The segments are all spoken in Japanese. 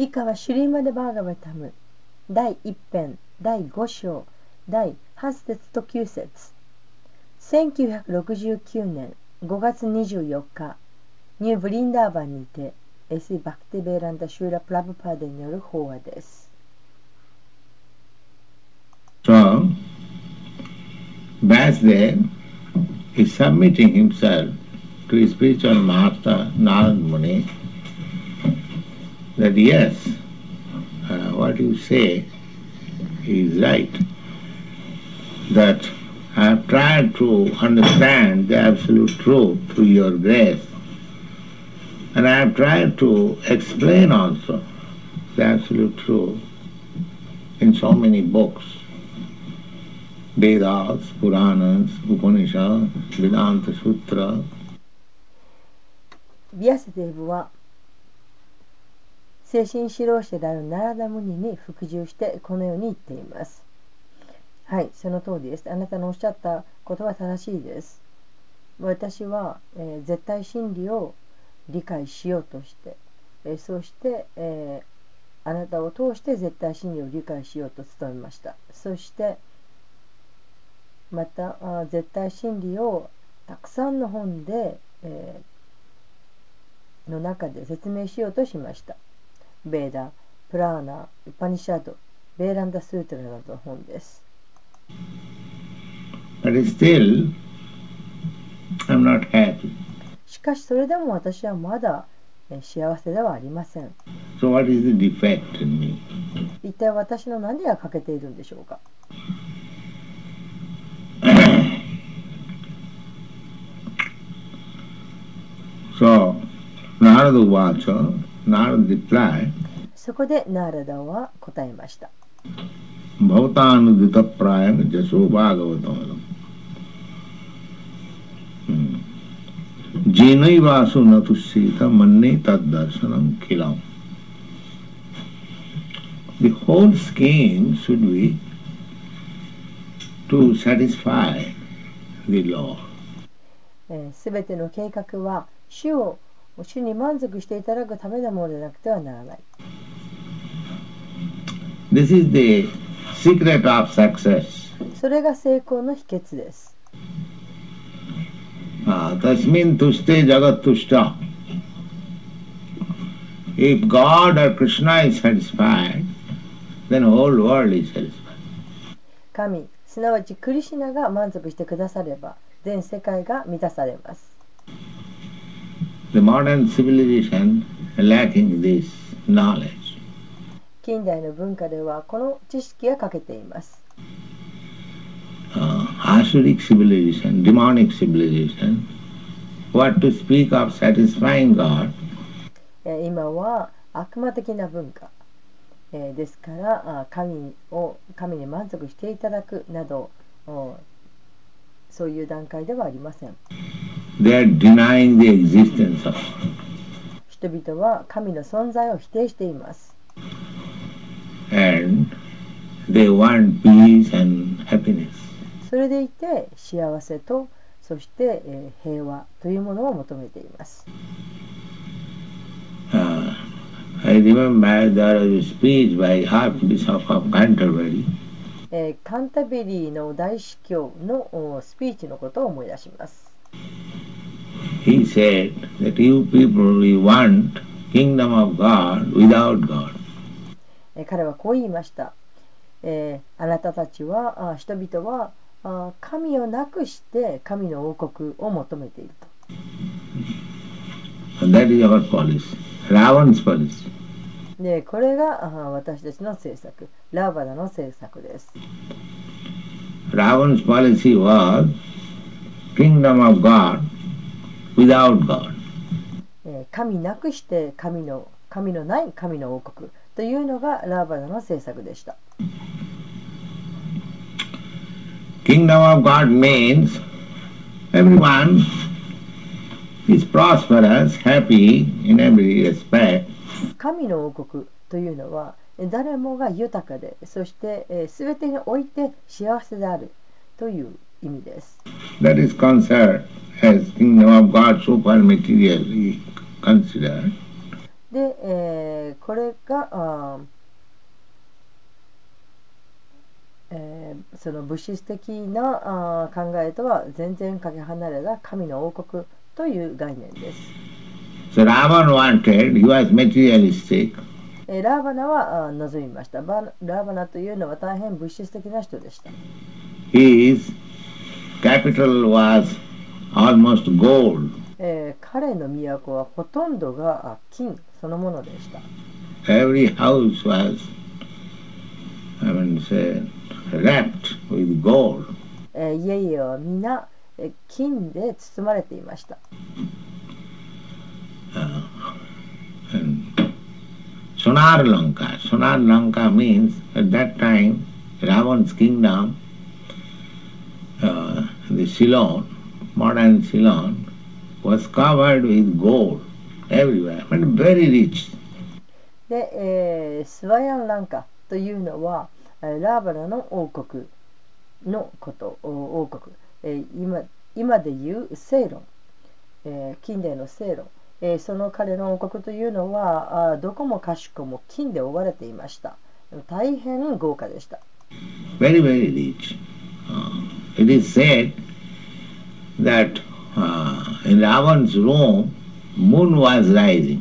以下はシュリーマデ・バーガバタム第1編第5章第8節と9節1969年5月24日ニューブリンダーバンにてエス・バクティベーランダ・シューラ・プラブパーデによる法話です。So, Vasudev is submitting himself to his spiritual master Narad Muni that yes, uh, what you say is right. That I have tried to understand the absolute truth through your grace. And I have tried to explain also the absolute truth in so many books. Vedas, Puranas, Upanishads, Vedanta Sutra. Vyasadeva 精神指導者であるナラダムニに服従してこのように言っています。はい、その通りです。あなたのおっしゃったことは正しいです。私は、えー、絶対真理を理解しようとして、えー、そして、えー、あなたを通して絶対真理を理解しようと努めました。そしてまたあ絶対真理をたくさんの本で、えの中で説明しようとしました。ベーダ、プラーナ、ウパニシャド、ベーランダ・スートラなどの本です。Still, しかしそれでも私はまだ幸せではありません。So、what is the defect in me? 一体私の何が欠けているんでしょうか？So, そこでナーラダは答えました。 bhavatānudita-prāyaṁ yaśo bhagavato。ジイバーソトシータマネタダキラ。The whole scheme should be to satisfy the law. すべての計画は主を主に満足していただくためのものでなくてはならない。This is the secret of success. それが成功の秘訣です。तस्मिन् तुष्टे जगत् तुष्ट If God or Krishna is satisfied, then whole world is satisfied. 神、すなわちクリシナが満足してくだされば、全世界が満たされます。 The modern civilization lacking this knowledge. 近代の文化ではこの知識が欠けています。Uh, Asuric civilization, demonic civilization, what to speak of satisfying God. 今は悪魔的な文化、えー、ですから神を神に満足していただくなどそういう段階ではありません。人々は神の存在を否定しています。それでいて幸せとそして平和というものを求めています。Uh, I remember there was a speech by Archbishop of Canterbury. えー、カンタベリーの大司教のスピーチのことを思い出します。He said that you people we want kingdom of God without God. 彼はこう言いました。えー、あなたたちはあ人々はあ神をなくして神の王国を求めていると。でこれがあ私たちの政策、ラーバダの政策です。Ravan's policy was kingdom of God without God. 神なくして神の神のない神の王国。というのがラーバダの政策でした。Kingdom of God means everyone is prosperous, happy in every respect. 神の王国というのは誰もが豊かでそして全てにおいて幸せであるという意味です。That is concerned as kingdom of God supermaterially considered. で、えー、これが、えー、その物質的なあ考えとは全然かけ離れた神の王国という概念です。So Ravan wanted, he was materialistic, えーラーバナはあ望みましたバラーバナというのは大変物質的な人でした。his capital was almost gold. えー彼の都はほとんどがあ金そのものでした。Every house was, I mean, say, wrapped with gold. えー家々は皆、えー金で包まれていました。Sonar Lanka. Sonar Lanka means at that time Ravan's kingdom, uh, the Ceylon, modern Ceylon, was covered with gold everywhere, but very rich. で、えースワヤンランカというのはえーラーバナの王国のこと王国、えー今今でいうセイロン、えー近代のセイロン、えーその彼の王国というのはあーどこもかしこも金で覆われていました大変豪華でした very, very rich. Uh, it is said that uh, in Ravan's room, moon was rising.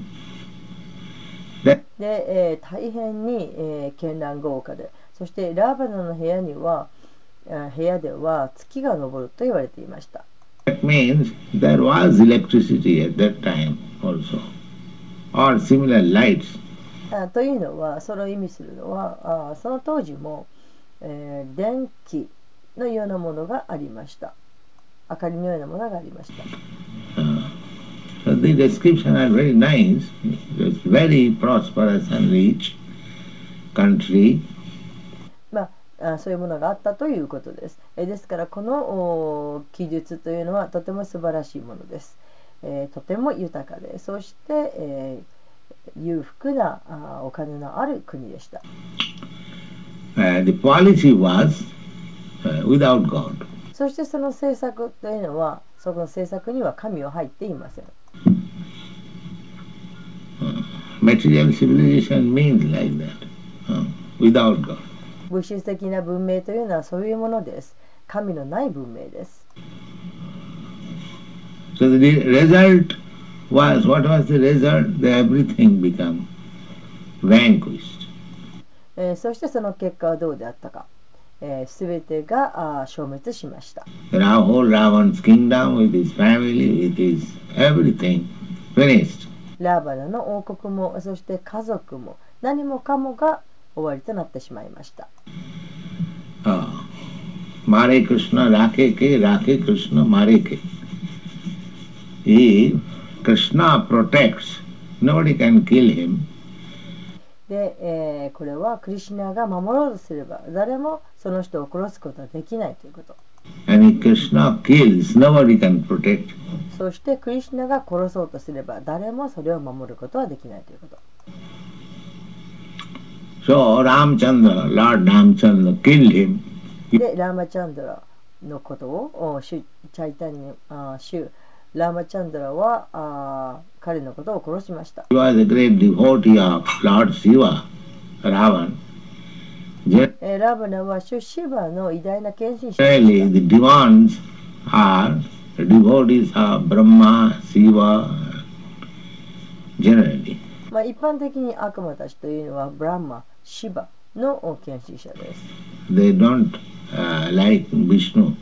で、えー大変に、えー絢爛豪華でそしてラーバナの部屋には部屋では月が昇ると言われていました That means there was electricity at that time also, or similar lights. あというのはそれを意味するのはあその当時も、えー電気のようなものがありました明かりのようなものがありました Uh, so the description are very nice. It's very prosperous and rich country. そういうものがあったということです。えーですからこのお記述というのはとても素晴らしいものです、えーとても豊かでそして、えー裕福なあお金のある国でした、Uh, uh. そしてその政策というのはその政策には神は入っていません。Material civilization means like that, uh, without God. 物質的な文明というのはそういうものです。神のない文明です。そしてその結果はどうであったか。す、え、べ、ー、てがあ消滅しました。ラーバナの王国も、そして家族も、何もかもが終わりとなってしまいました。ああ、マレクスナ、ラケケ、ラケクスナ、マレケ。He, Krishna で、えー、これはクリシナが守ろうとすれば誰もその人を殺すことはできないということ。そしてクリシナが殺そうとすれば誰もそれを守ることはできないということ。So Ramchandra, Lord Ramchandra killed him. でラーマチャンドラのことをおシュチャイタニあーシュラーマチャンドラはあー彼のことを殺しました He was a great devotee of Lord Shiva, Ravan. えーラーバナはシュシバの偉大な献身者で Generally, し the demons are devotees of Brahma, Shiva, generally. た、まあ、一般的に悪魔たちというのはブランマ、シバの献身者です They don't uh, like Vishnu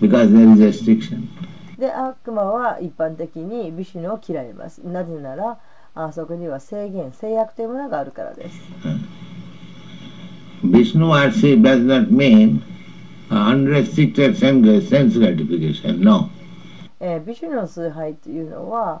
because there is restriction. で悪魔は一般的にビシュヌを嫌いますなぜならあそこには制限制約というものがあるからです Vishnu worship does not mean uh, unrestricted sense sense gratification. No. えービシュヌの崇拝というのは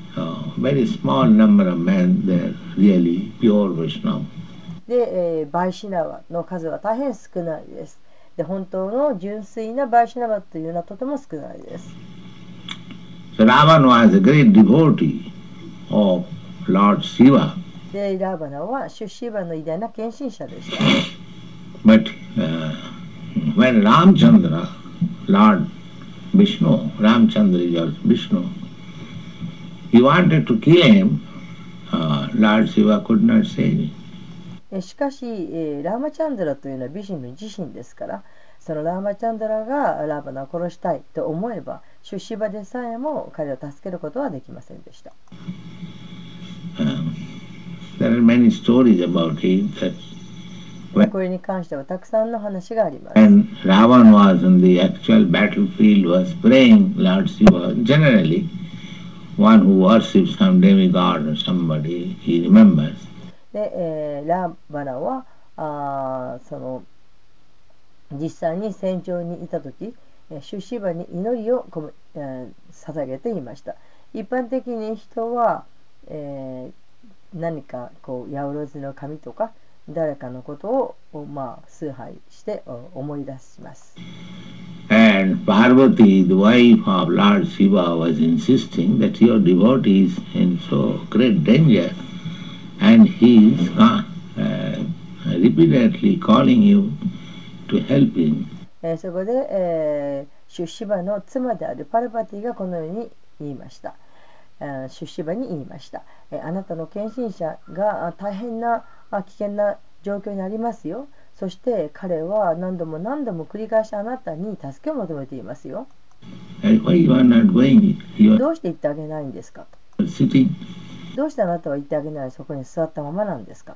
very small number of men there really pure Vaishnava. で、えーバイシナワの数は大変少ないです。して本当の純粋なバイシナバというのはとても少ないです。So Ravana was a great devotee of Lord Shiva, で、ラーバナは出資バの偉大な献身者でした。but uh, when Ramchandra, Lord Vishnu, Ramchandra is Vishnu, He wanted to kill him. しかし、ラーマチャンドラというのは美人の自身ですから、そのラーマチャンドラがラーマナを殺したいと思えば、出資場でさえも彼を助けることはできませんでした。これに関してはたくさんの話があります。One who worships some demigod or somebody, he remembers. で、えーラーバナはあその実際に戦場にいた時えー出資場に祈りを込め、えー捧げていました一般的に人は、えー何かこう八百万の神とか誰かのことを、おまあ、崇拝してお思い出します And Parvati, the wife of Lord Shiva, was insisting that your devotee is in so great danger and he is uh, uh, repeatedly calling you to help him. えーそこで、えー、出資場の妻であるパルバティがこのように言いました。えー出資場に言いました、えーあなたの献身者があ大変なあ危険な状況にありますよ。そして彼は何度も何度も繰り返しあなたに助けを求めていますよ。どうして言ってあげないんですか？と。どうしてあなたは言ってあげないそこに座ったままなんですか？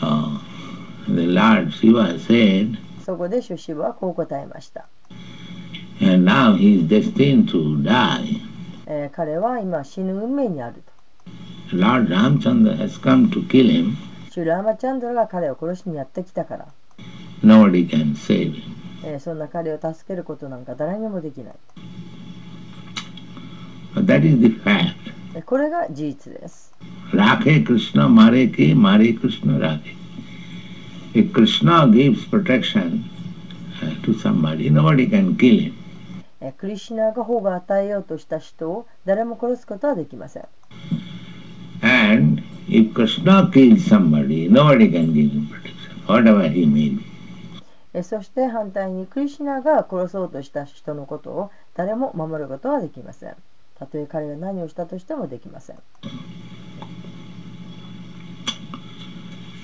と。Uh, the Lord Shiva said, そこで出資場はこう答えました。and now he is destined to die. えー彼は今死ぬ運命にあると。Lord Ramchandra has come to kill him. シュラーマチャンドラが彼を殺しにやってきたから。Nobody can save him. えーそんな彼を助けることなんか誰にもできない。That is the fact. えーこれが事実です。Rakhe Krishna, Mare Ke, Mare Krishna, Rakhe. If Krishna gives protection uh, to somebody, nobody can kill him. えークリシュナが保護を与えようとした人を誰も殺すことはできません。And if Krishna kills somebody, nobody can give him protection, whatever he may be. えーそして反対にクリシュナが殺そうとした人のことを誰も守ることはできません。たとえ彼が何をしたとしてもできません。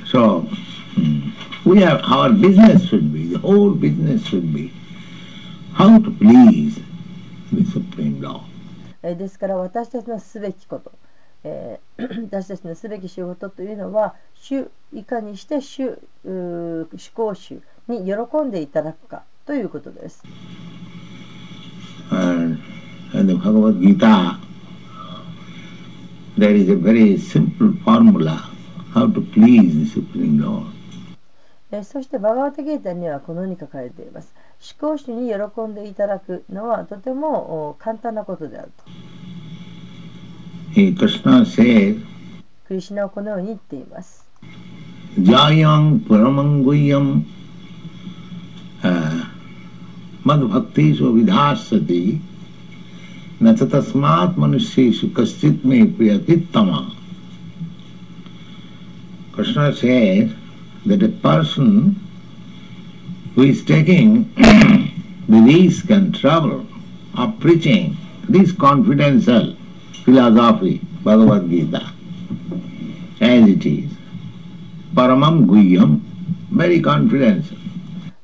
So, hmm, we have our business should be, the whole business should be how to please the Supreme Law. えーですから私たちのすべきこと、えー私たちのすべき仕事というのは主いかにして主思考主に喜んでいただくかということです。And in the Bhagavad Gita, there is a very simple formula how to please the Supreme Lord. えーそしてバガワタゲータにはこのように書かれています。思考主に喜んでいただくのはとてもお簡単なことであると。He, Krishna says, クリシュナはこのように言っています。 Jayam Paramanguyam uh, Madbhaktishu Vidhasati Nachatasmat Manusheshu Kaschit Me Priyatittama. Krishna says that a person who is taking the risk and trouble of preaching this confidential philosophy, Bhagavad Gita, as it is, Paramam Guhyam, very confidential.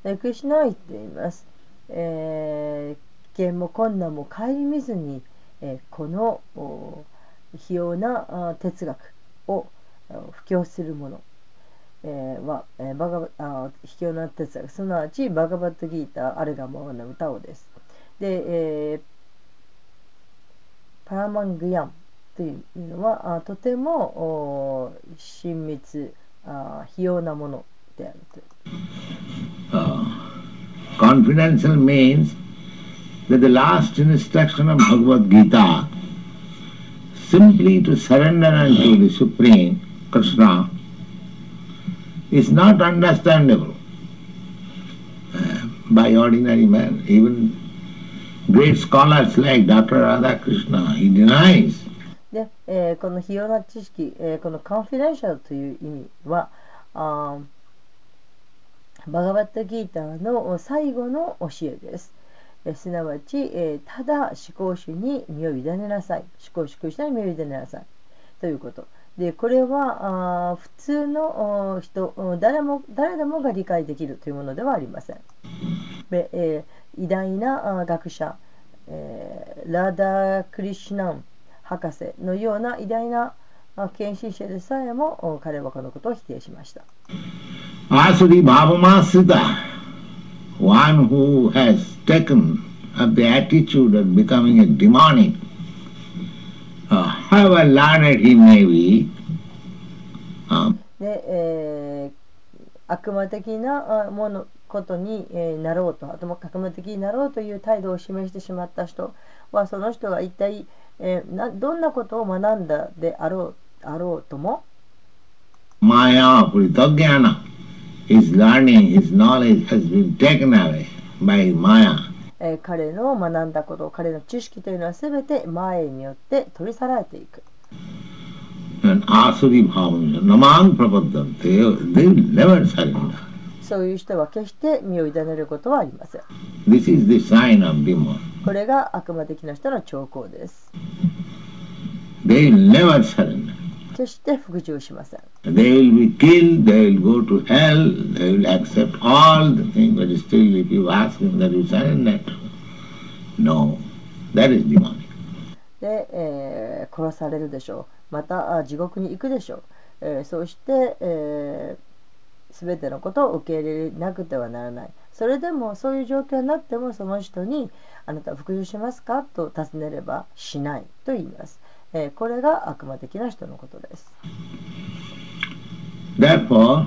えークリシュナは言っています。えー、危険も困難も顧みずに、えーこのお非要なあ哲学を布教するもの、えーは、えーバガあ卑怯な哲学すなわちバガバットギーターアルガモアの歌をです。で、えーパラマングヤンというのはあとても親密あ非要なものであると。Uh, confidential means that the last instruction of Bhagavad Gita, simply to surrender unto the Supreme Krishna, is not understandable. by ordinary man. Even great scholars like Dr. Radhakrishna, he denies. で、えーこの非要な知識、えーこのカンフィデンシャルという意味は、あバガバッタギーターの最後の教えです。えーすなわち、えーただ思考主に身を委ねなさい。思考主に身を委ねなさい。ということ。で、これはあ普通の人、誰も、誰でもが理解できるというものではありません。でえー偉大な学者、えーラダ・クリシュナン博士のような偉大なあ献身者でさえもお彼はこのことを否定しました。Asuri Bhavamasita, one who has taken up the attitude of becoming a demonic, uh, however learned he may be, uh, で、えー悪魔的なあものことに、えーなろうと、あとも悪魔的になろうという態度を示してしまった人は、その人が一体、えーなどんなことを学んだであろうあろうとも、Maya Prithagyana, his learning, his knowledge has been taken away by Maya. えー彼の学んだこと、彼の知識というのは全て前によって取り去られていく。And Asuri Bhavamasa, Namang Prapaddam, they, never surrender. そういう人は決して身を委ねることはありません。This is the sign of demon. これが悪魔的な人の兆候です。They never surrender. 決して服従しません。They will be killed, they will go to hell, they will accept all the things, but still if you ask them that you surrender, no, that is demonic. で、えー殺されるでしょう。またあ地獄に行くでしょう。えーそうして、えー、全てのことを受け入れなくてはならない。それでもそういう状況になってもその人に「あなたは服従しますか?」と尋ねれば「しない」と言います。えーこれが悪魔的な人のことです。Therefore,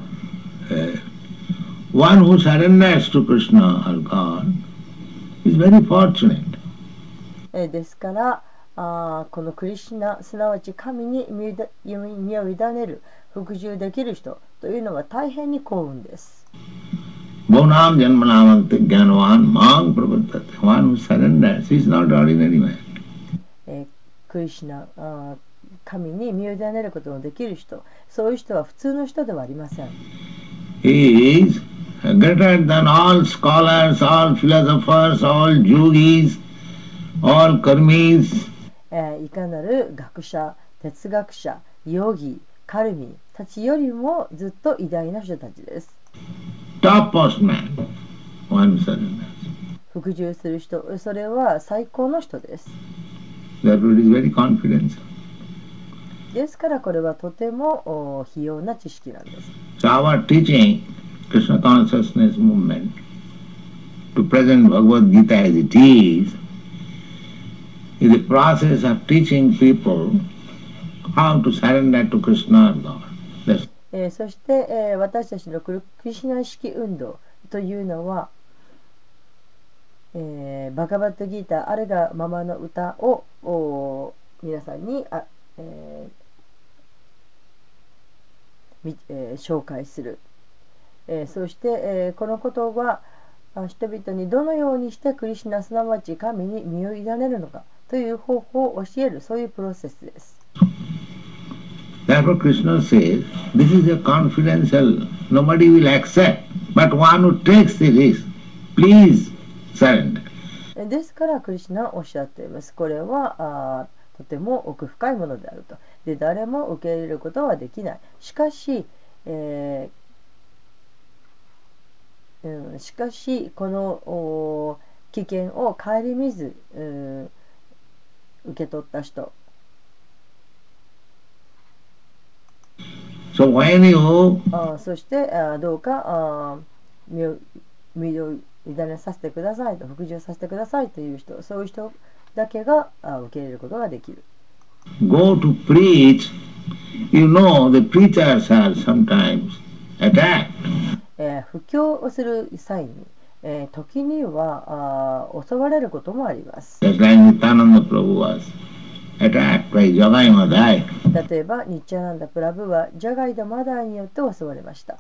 uh, one who surrenders to Krishna or God is very fortunate. えーですからあーこのクリシュナすなわち神に身を委ねる服従できる人というのは大変に幸運です。ナ、神に身を委ねることのできる人、そういう人は普通の人ではありません。He is greater than all scholars, all philosophers, all yogis, all karmis. いかなる学者、哲学者、ヨギ、カルミたちよりもずっと偉大な人たちです。服従する人それは最高の人です。ですからこれはとてもお非要な知識なんです。So our teaching, Krishna consciousness movement, to present Bhagavad Gita as it is, is the process of teaching people how to surrender to Krishna or God. That's えそして、えー私たちのクリシナ意識運動というのは、えーバガバットギーターあれがままの歌をお皆さんにあ、えみえ紹介する、えそして、えこのことは人々にどのようにしてクリシナすなわち神に身を委ねるのかという方法を教えるそういうプロセスです。Therefore Krishna says, this is a confidential, nobody will accept, but one who takes the risk, please surrender. ですからクリシナはおっしゃっています。これはあとても奥深いものであると。で誰も受け入れることはできない。しかし、えーうん、しかしこのお危険を顧みず、うん、受け取った人 So when you そしてどうか身を身を委ねさせてくださいと服従させてくださいという人そういう人だけが受け入れることができる。go to preach, you know the preachers are sometimes attacked. えー布教をする際に、えー時には襲われることもあります。Just like Nityananda Prabhu was 例えば、ニッチャナンダ・プラブはジャガイダ・マダーによって襲われました。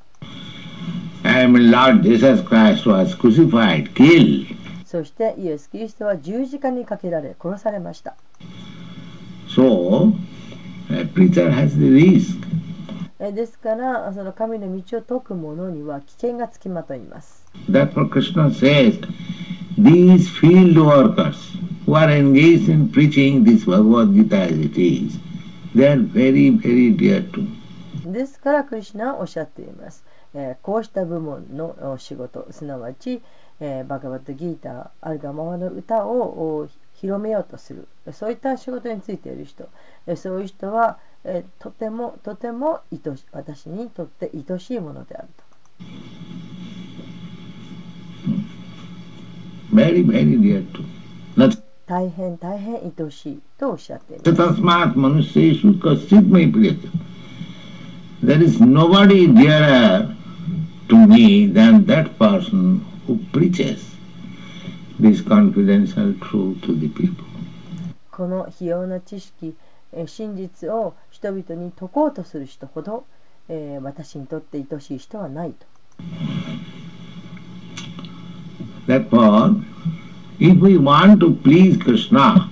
そしてイエス・キリストは十字架にかけられ殺されました。So, a preacher has the risk. えですから、その神の道を説く者には危険がつきまといます。Therefore, Krishna says, these field workers who are engaged in preaching this Bhagavad Gita as it is, they are very, very dear to me. ですから、クリシナはおっしゃっています。えーこうした部門の仕事、すなわち、えーバガバットギーター、アルガマワの歌を広めようとする、そういった仕事についている人、えーそういう人は、えーとてもとても愛し私にとって愛しいものであると。Very, very dear to 大変大変愛しいとおっしゃっています。manusyeshu kasit mai priyate. There is nobody dearer to me than that person who preaches this confidential truth to the people. この非要な知識、えー真実を人々に説こうとする人ほど、えー私にとって愛しい人はないと。Therefore, if we want to please Krishna,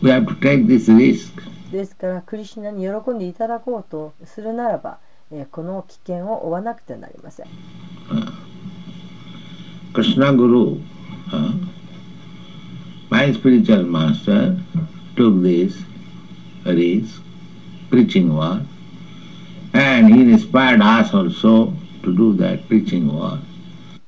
we have to take this risk. ですから、クリシュナに喜んでいただこうとするならば、えーこの危険を負わなくてはなりません。Krishna Guru, uh, my spiritual master, took this risk, preaching work, and he inspired us also to do that preaching work.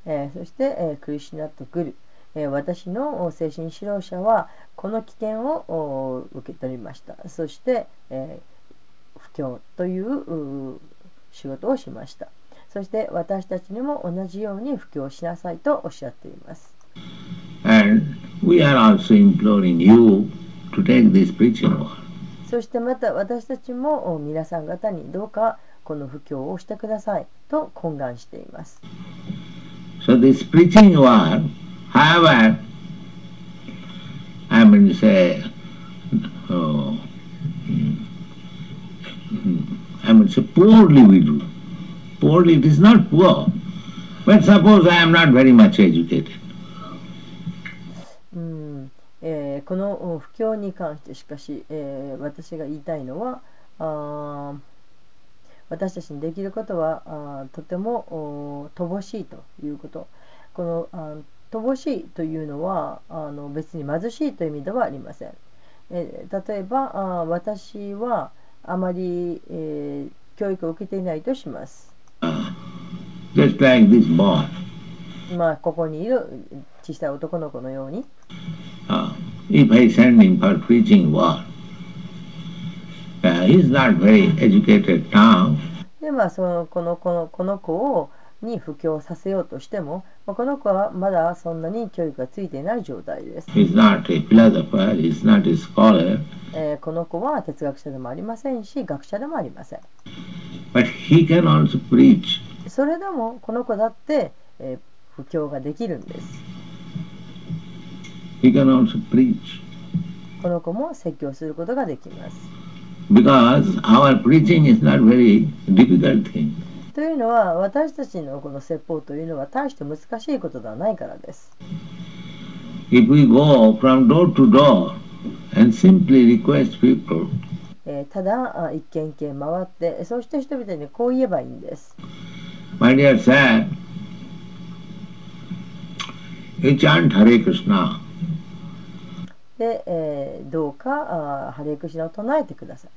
えーそして、えークリシュナとグル、えー私のお精神指導者はこの危険をお受け取りました。そして、えー布教という仕事をしました。そして私たちにも同じように布教しなさいとおっしゃっています。And we are also imploring you to take this preaching work. そしてまた私たちもお皆さん方にどうかこの布教をしてくださいと懇願しています。So this preaching war, however, I mean say, oh, I mean say poorly we do. Poorly, it is not poor. But suppose I am not very much educated. Hmm. Eh, えー、この不況に関してしかし、えー、私が言いたいのはあ私たちにできることはとてもお乏しいということ。この乏しいというのはあの別に貧しいという意味ではありません、えー例えばあー私はあまり、えー教育を受けていないとします。Uh, just like this boy. まあここにいる小さい男の子のように。Uh, if I send him for preaching work, uh, he is not very educated now. でまあそのこのこのこの子をに布教させようとしても、まあこの子はまだそんなに教育がついていない状態です。He is not a philosopher, he is not a scholar, えーこの子は哲学者でもありませんし学者でもありません。but he can also preach. それでもこの子だって、えー布教ができるんです。He can also preach. この子も説教することができます。というのは私たちのこの説法というのは大して難しいことではないからです。ただ一軒一軒回ってそして人々にこう言えばいいんです。My dear. で、えーどうかあハレークシナを唱えてください。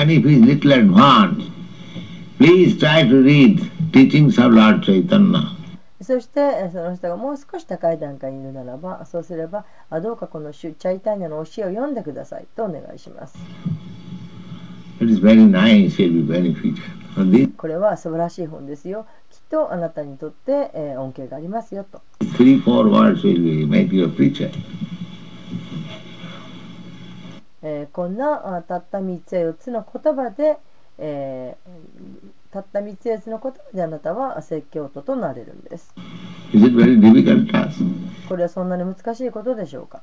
And if he is little advanced, please try to read teachings of Lord Chaitanya. そしてえーその人がもう少し高い段階にいるならばそうすればあどうかこのシュチャイタニアの教えを読んでくださいとお願いします It is very nice, it will be beneficial. And these これは素晴らしい本ですよきっとあなたにとって、えー恩恵がありますよと three, four words will make you a preacher. えーこんなあたった3つや4つの言葉で、えーたった3つや4つの言葉であなたは説教徒となれるんです Is it very difficult task? これはそんなに難しいことでしょうか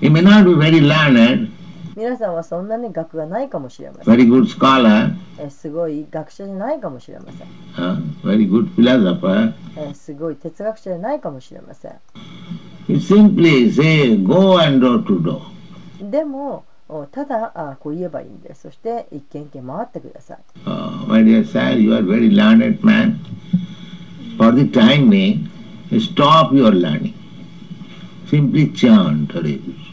？You may not be very learned, 皆さんはそんなに学がないかもしれません。very good scholar, えーすごい学者じゃないかもしれません。uh, very good philosopher, えーすごい哲学者じゃないかもしれません。he simply say, go and door to door. でも、おただあこう言えばいいんです。そして一軒一軒回ってください。Uh, my dear sir, you are very learned man. For the time being, stop your learning. Simply chant Hare Krishna.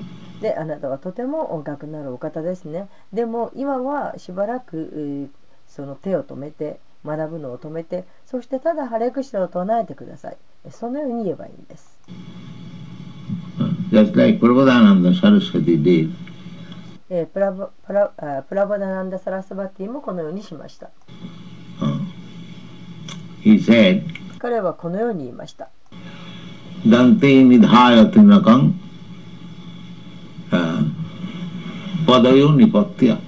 で、あなたはとても音楽なるお方ですね。でも今はしばらく、えーその手を止めて、学ぶのを止めて、そしてただハレクシナを唱えてください。そのように言えばいいんです。Uh, Just like Prabhupada Saraswati did. えープラボプラあプラボダナンダ・サラスバティもこのようにしました。Uh, he said, 彼はこのように言いました。Dante nidhaya tinakam uh, padayo nipatya.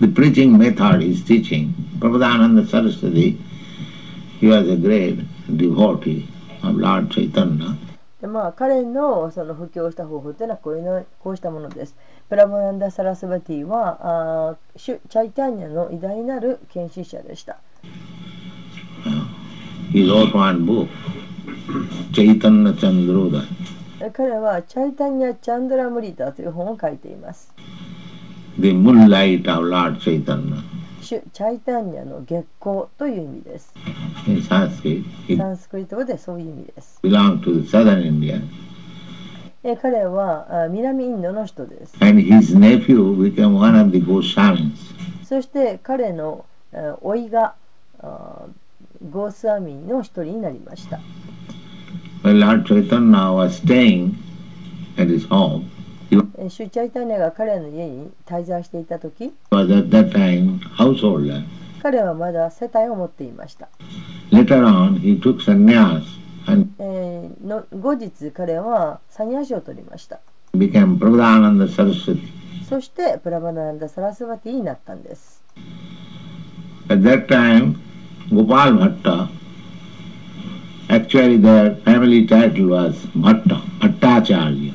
The preaching method is teaching. Prabhupada Saraswati, he was a great devotee of Lord Chaitanya. でまあ、彼のその布教した方法というのはこういうのこうしたものです。プラボナンダ・サラスバティはあーシュチャイタンニャの偉大なる研修者でした。He wrote one book, Chaitanya Chandroda. え彼はチャイタンニャ・チャンドラ・ムリタという本を書いています。The moonlight of Lord Chaitanya. チャイタンニャの月光という意味です。サンスクリット？語でそういう意味です。belonged to the southern India. え彼はあ南インドの人です。And his nephew became one of the Goswamis. そして彼のあ甥いがあゴースアミンの一人になりました。When Lord Chaitanya was staying at his home, えシュチャイタンニャが彼の家に滞在していた時 was at that time householder. 彼はまだ世帯を持っていました。Later on, he took sannyas and えーの後日彼はサニャシを取りました。became Prabhupada Saraswati. そしてプラバナンダ・サラスバティになったんです。At that time, Gopal Bhatta, actually their family title was Bhatta, Bhattacharya.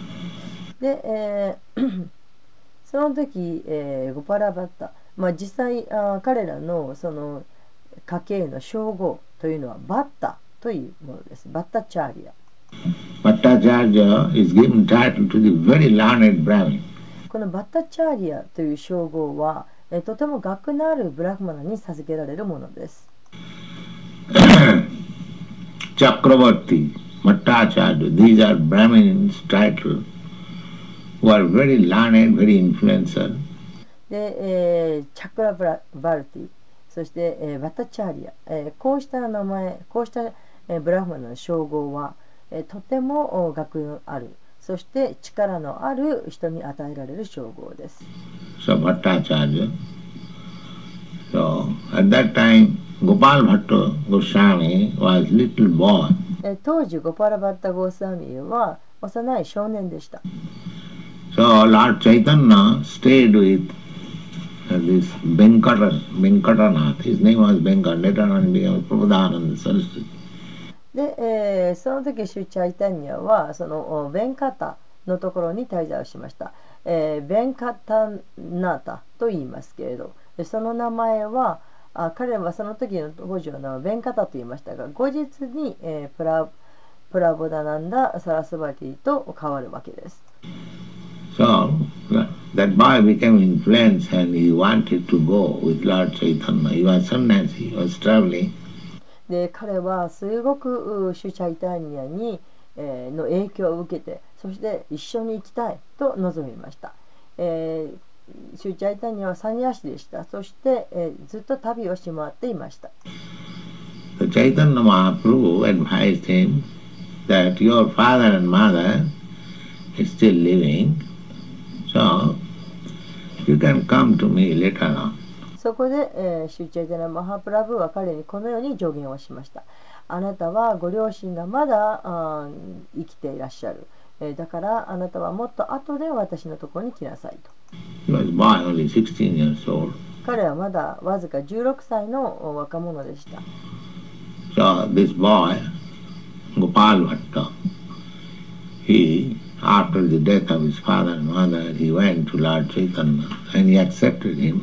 で、えー その時、えーゴパラバッタ、まあ、実際あー彼らのその家系の称号というのはバッタというものです。バッタチャーリア。Bhattacharya is given title to the very learned Brahmin. このバッタチャーリアという称号は、えーとても学のあるブラフマナに授けられるものです。Chakravarti, ーチャージ these are Brahmin's title, で、えー、チャクラバルティそして、えー、バタチャリア、えー、こうした名前こうした、えー、ブラフの称号は、えー、とても学のあるそして力のある人に与えられる称号です。So, バタチャリア So at that time, Gopal Bhatta Goswami was little boy. えー当時、ゴパラバッタ・ゴースワミは幼い少年でした。So Lord Chaitanya stayed with uh, this Venkata, Venkatanath. His name was Venkat. Later on he became Prabhupada Saraswati. で、えーその時、シュチャイタニアはそのおベンカタのところに滞在をしました。えーベンカタナータと言いますけれど、でその名前はあ彼はその時の当時の名はベンカタと言いましたが、後日に、えープラプラボダナンダ・サラスバティと変わるわけです。So that boy became influenced and he wanted to go with Lord Chaitanya. He was sannyasi, he was traveling. で彼はすごくうシュチャイタニアに、えーの影響を受けてそして一緒に行きたいと望みました、えーシュチャイタニアはサニアシでした。そして、えーずっと旅をし回っていました。So Chaitanya Mahaprabhu advised him that your father and mother is still living, so you can come to me later on. そこで、えーシュチャイタニアマハプラブは彼にこのように助言をしました。あなたはご両親がまだあー生きていらっしゃる、えーだからあなたはもっと後で私のところに来なさいと He was boy, only 16 years old. 彼はまだわずか16歳の若者でした。So this boy, Gopal Bhatta, he after the death of his father and mother, he went to Lord Chaitanya and he accepted him.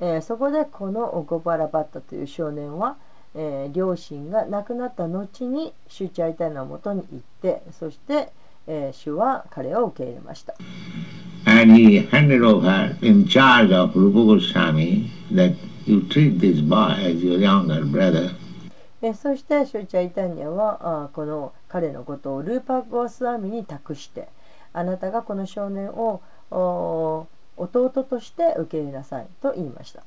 えーそこでこのゴパラバッタという少年は、えー両親が亡くなった後にシュチャイタイのもとに行ってそして、えー主は彼を受け入れました。そしてシュチャイタニアは彼のことをルーパー・ゴスワミに託してあなたがこの少年を弟として受け入れなさいと言いました。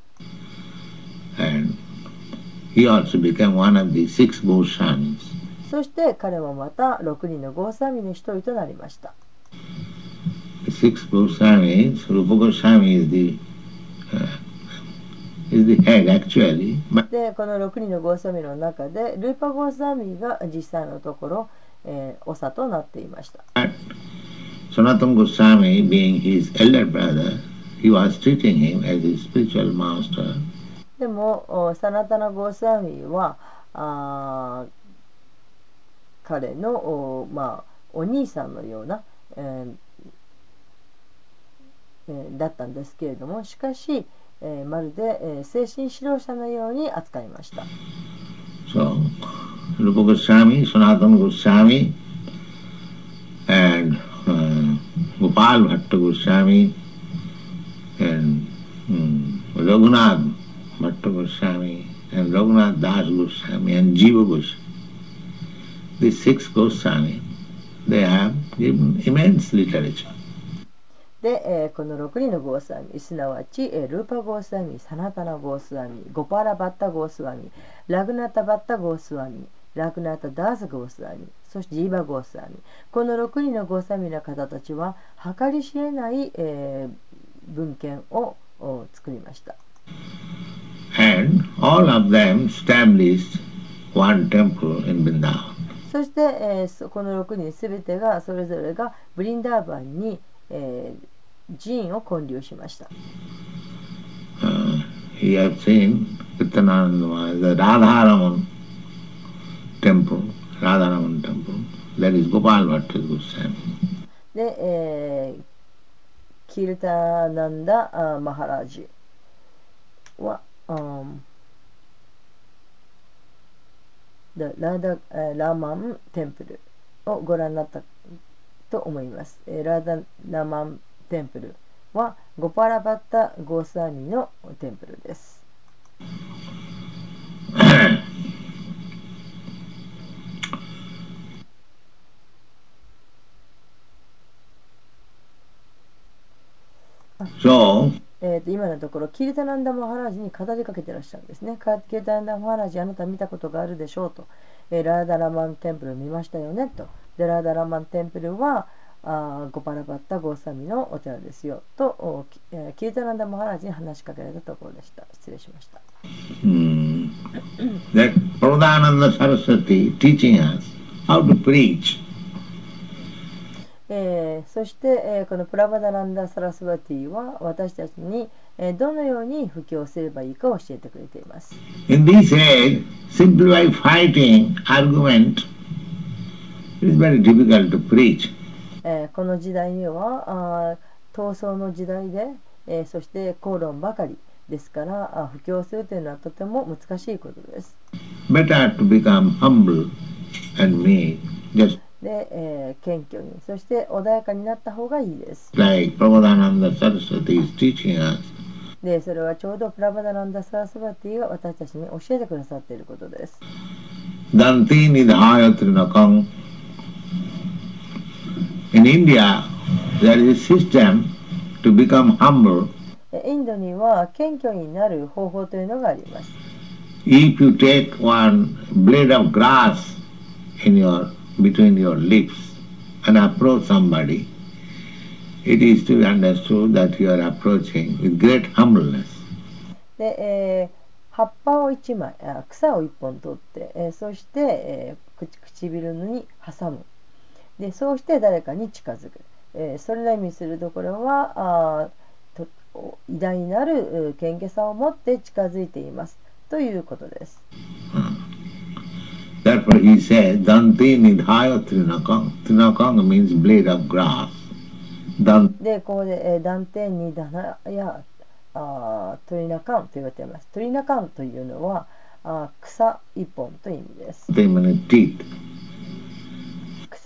そして彼もまた6人のゴスワミの一人となりました。Six Goswamis, Rupa Goswami is the, uh, is the head actually, but でこの6人のゴースワミの中でルーパゴースワミが実際のところ、えー長となっていました Sanatana Goswami, being his elder brother, he was treating him as his spiritual master. でもおサナタナ・ゴースワミはあー彼のお,、まあ、お兄さんのような、えーえーだったんですけれどもしかし、えーまるで、えー精神指導者のように扱いました So, Rupa Goswami, Sanatana Goswami, and uh, Gopal Bhatta Goswami, and um, Raghunath Bhatta Goswami, and Raghunath Das Goswami, and Jiva Goswami. These six Goswami, they have given immense literature. で、えーこの6人のゴースワミすなわち、えールーパゴースワミサナタナゴースワミゴパラバッタゴースワミラグナタバッタゴースワミラグナタダースゴースワミそしてジーバゴースワミこの6人のゴースワミの方たちは計り知れない、えー文献をお作りました And all of them established one temple in Vrindavan. そして、えーそこの6人すべてがそれぞれがブリンダーバンに、えー寺院を建立しました Uh, you have seen Nityananda, the Radharaman temple, Radharaman temple, that is Gopal Bhatta Goswami. で、えーキルタナンダ・マハラージは、うんでラダえーラーマンテンプルをご覧になったと思います。えーラダラマンテンプルはゴパラバッタ・ゴースワミのテンプルです。So, えー、と今のところキルタナンダ・マハラージに語りかけてらっしゃるんですね。かキルタナンダ・マハラージあなた見たことがあるでしょうと、えーラーダラマンテンプル見ましたよねと。でラーダラマンテンプルはあーゴパラバッタ・ゴーサミのお寺ですよと、えーキルタナンダ・マハラージに話しかけられたところでした。失礼しました。hmm, that Pradhananda Saraswati teaching us how to preach. えーそして、えーこのプラバダランダ・サラスバティは私たちに、えーどのように布教すればいいかを教えてくれています。In this age, simply by fighting argument, it is very difficult to preach. えーこの時代にはあー闘争の時代で、えーそして口論ばかりですからあ布教するというのはとても難しいことです。Better to become humble and meek, just で、えー謙虚にそして穏やかになった方がいいです。like Prabhupada Saraswati is teaching us. でそれはちょうどプラバダランダ・サラスバティが私たちに教えてくださっていることです。Danti nidhayatrinakam. In India, there is a system to become humble. えインドには謙虚になる方法というのがあります。If you take one blade of grass in your between your lips and approach somebody, it is to be understood that you are approaching with great humbleness. で、えー葉っぱを1枚あ草を1本取って、えーそして、えー口唇に挟むでそうして誰かに近づく、えーそれの意味するところは偉大なるう謙虚さを持って近づいていますということです。Therefore he says, Dante nidhaya trinakam. Trinakam means blade of grass. でここで、えー、断点にだなやあートリナカンと言われていますトリナカンというのはあー草一本という意味です.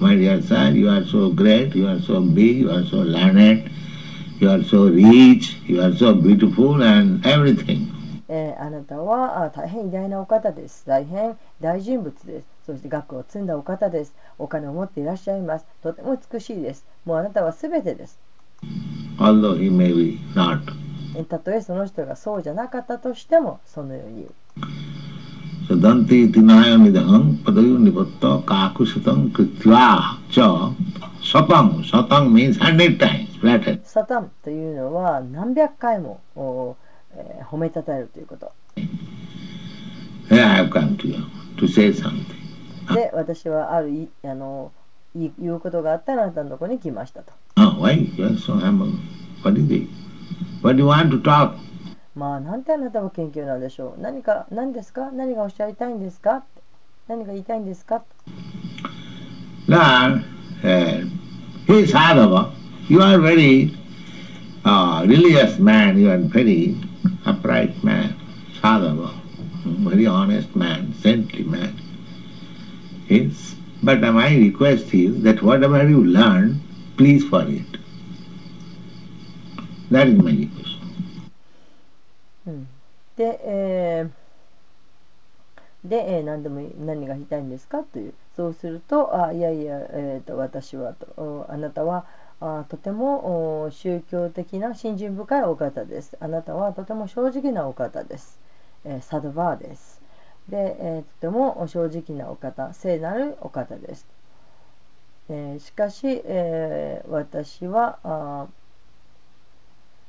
my dear sir, you are so great, you are so big, you are so learned, you are so rich, you are so beautiful and everything. えーあなたはあ大変偉大なお方です。大変大人物です。そして学を積んだお方です。お金を持っていらっしゃいます。とても美しいです。もうあなたは全てです。Although he may be not. えーたとえその人がそうじゃなかったとしても、そのように言う。Dante tinaya nidahang padayo nipatta kakusatam kritva cha satang. Satang means hundred times flattered. サタンというのは何百回も、おえー褒めたたえるということ。Here I have come to you to say something. で、私はあるいあのい言うことがあったらあなたのところに来ましたと。Oh, why humble? What is it? What do you want to talk? まあ、なんてあなたは研究なんでしょう。何か、何ですか何がおっしゃりたいんですか何が言いたいんですか Lord, uh, hey Sadhava, you are very uh, religious man, you are very upright man, Sadhava, very honest man, saintly man. Yes, but my request is that whatever you learn, please forget. That is my request. で、えーで、えー何でも何が言いたいんですかという。そうするとあいやいや、えー、と私はと。あなたはあとても宗教的な信心深いお方です。あなたはとても正直なお方です、えーサドバーです。で、えーとても正直なお方聖なるお方です、えーしかし、えー私はあ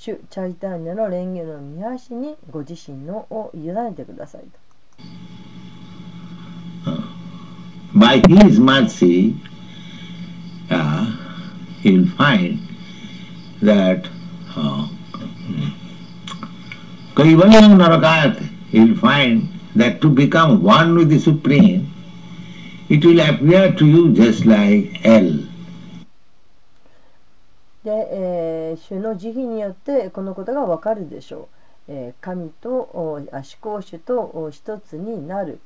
主チャイタンニャの蓮華の御足にご自身のを委ねてくださいと。By His mercy, uh, you'll find that uh, Kaivalyam Narakayat, he'll find that to become one with the Supreme, it will appear to you just like hell. で、えー主の慈悲によってこのことがわかるでしょう。えー神とあ思考主と一つになる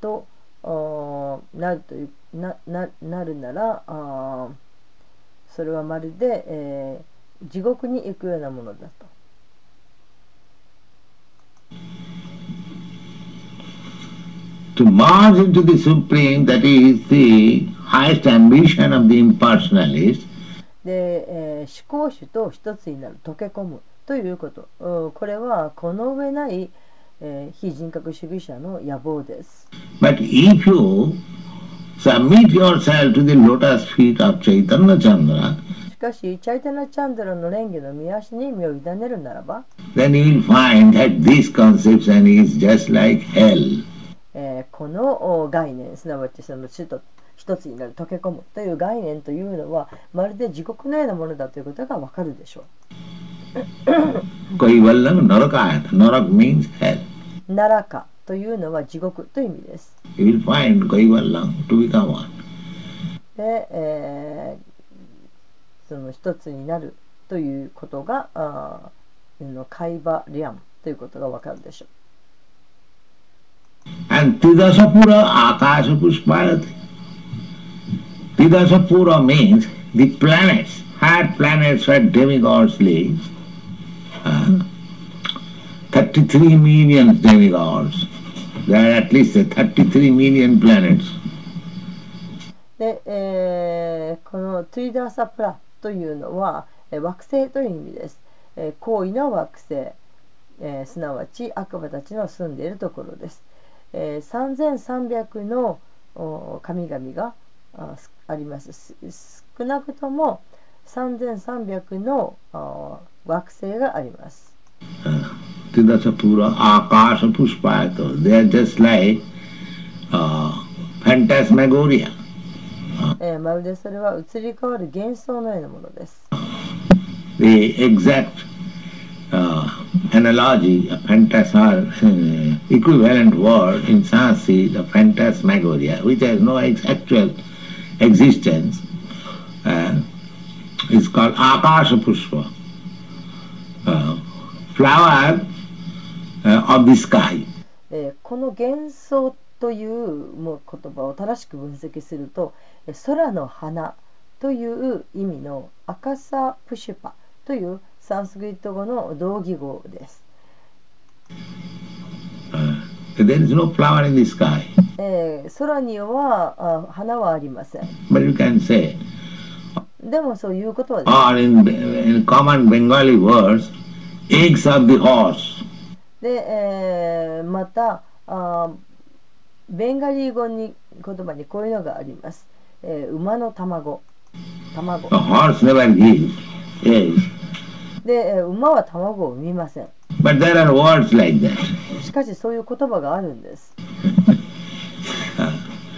とおなるというなななるならあそれはまるで、えー地獄に行くようなものだと。To merge into the Supreme, that is the highest ambition of the impersonalist, で、えー、思考主と一つになる溶け込むということこれはこの上ない、えー、非人格主義者の野望です。しかし、チャイタナ・チャンドラの蓮華の見足に身を委ねるならば、この概念、すなわちその首都一つになる溶け込むという概念というのは、まるで地獄のようなものだということがわかるでしょ.う。奈良かというのは地獄という意味です。で、えーその一つになるということが、あーの会話リアンということがわかるでしょ And Tidasapura Akasa Puspayati. Tidasapura means the planets, higher planets where demigods live, uh, 33 million demigods. There are at least 33 million planets. で、えーこのトゥイダーサプラというのは、えー惑星という意味です。えー高位の惑星、えーすなわち悪魔たちの住んでいるところです。えー3300のお神々があります。す少なくとも3300のあ惑星があります。Tidasapura, Akasha Pushpayato. They are just like uh, phantasmagoria. えーまるでそれは移り変わる幻想のようなものです。The exact uh, analogy, a phantas or uh, equivalent word in Sanskrit, the phantasmagoria, which has no actual existence, uh, is called Akasha Pushpa, uh, flower uh, of the sky. この幻想というもう言葉を正しく分析すると空の花という意味のアカサプシュパというサンスクリット語の同義語です、There is no flower in the sky. えー、空にはあ花はありません。But you can say, でもそういうことはで,で、え、またあ、ベンガリー語に言葉にこういうのがあります。え、馬の卵。卵 A horse never eats. で、えー、馬は卵を産みません。But there are words like that. しかしそういう言葉があるんです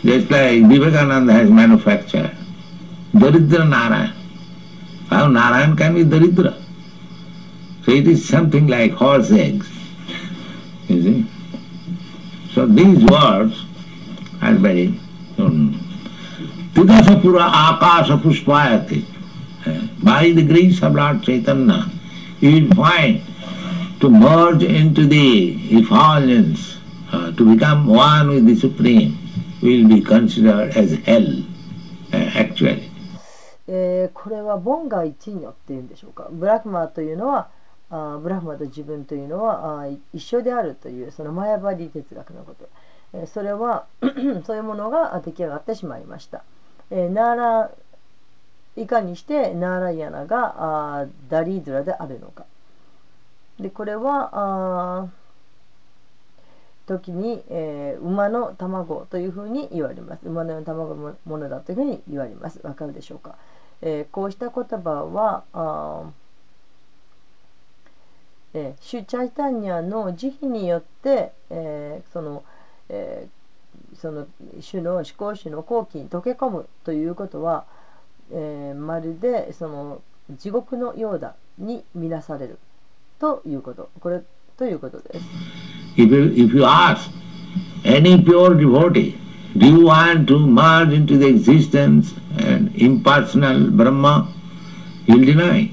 Just like Vivekananda has manufactured Daridra Narayan. How Narayan can be Daridra? So it is something like horse eggs. You see? So these words are very. Um, Tidasapura Akasha Pushpayati. Uh, By the grace of Lord Chaitanya, you will find to merge into the effulgence, uh, to become one with the Supreme, will be considered as hell, uh, actually. えーこれはボンガ一如っていうんでしょうか？ブラフマというのはあブラフマと自分というのはあ一緒であるというそのマヤバディ哲学のこと、えーそれは そういうものが出来上がってしまいました、えーナーラいかにしてナーライアナがあダリードラであるのか。でこれはあ時に、えー馬の卵というふうに言われます。馬のような卵のものだというふうに言われます。わかるでしょうか、えーこうした言葉はあえーシュチャイタンニャの慈悲によって、えーその、えーその主の思考主の後期に溶け込むということは、えーまるでその地獄のようだに見なされる。ということこれということです。If you, if you ask any pure devotee, do you want to merge into the existence and impersonal Brahma? He'll deny.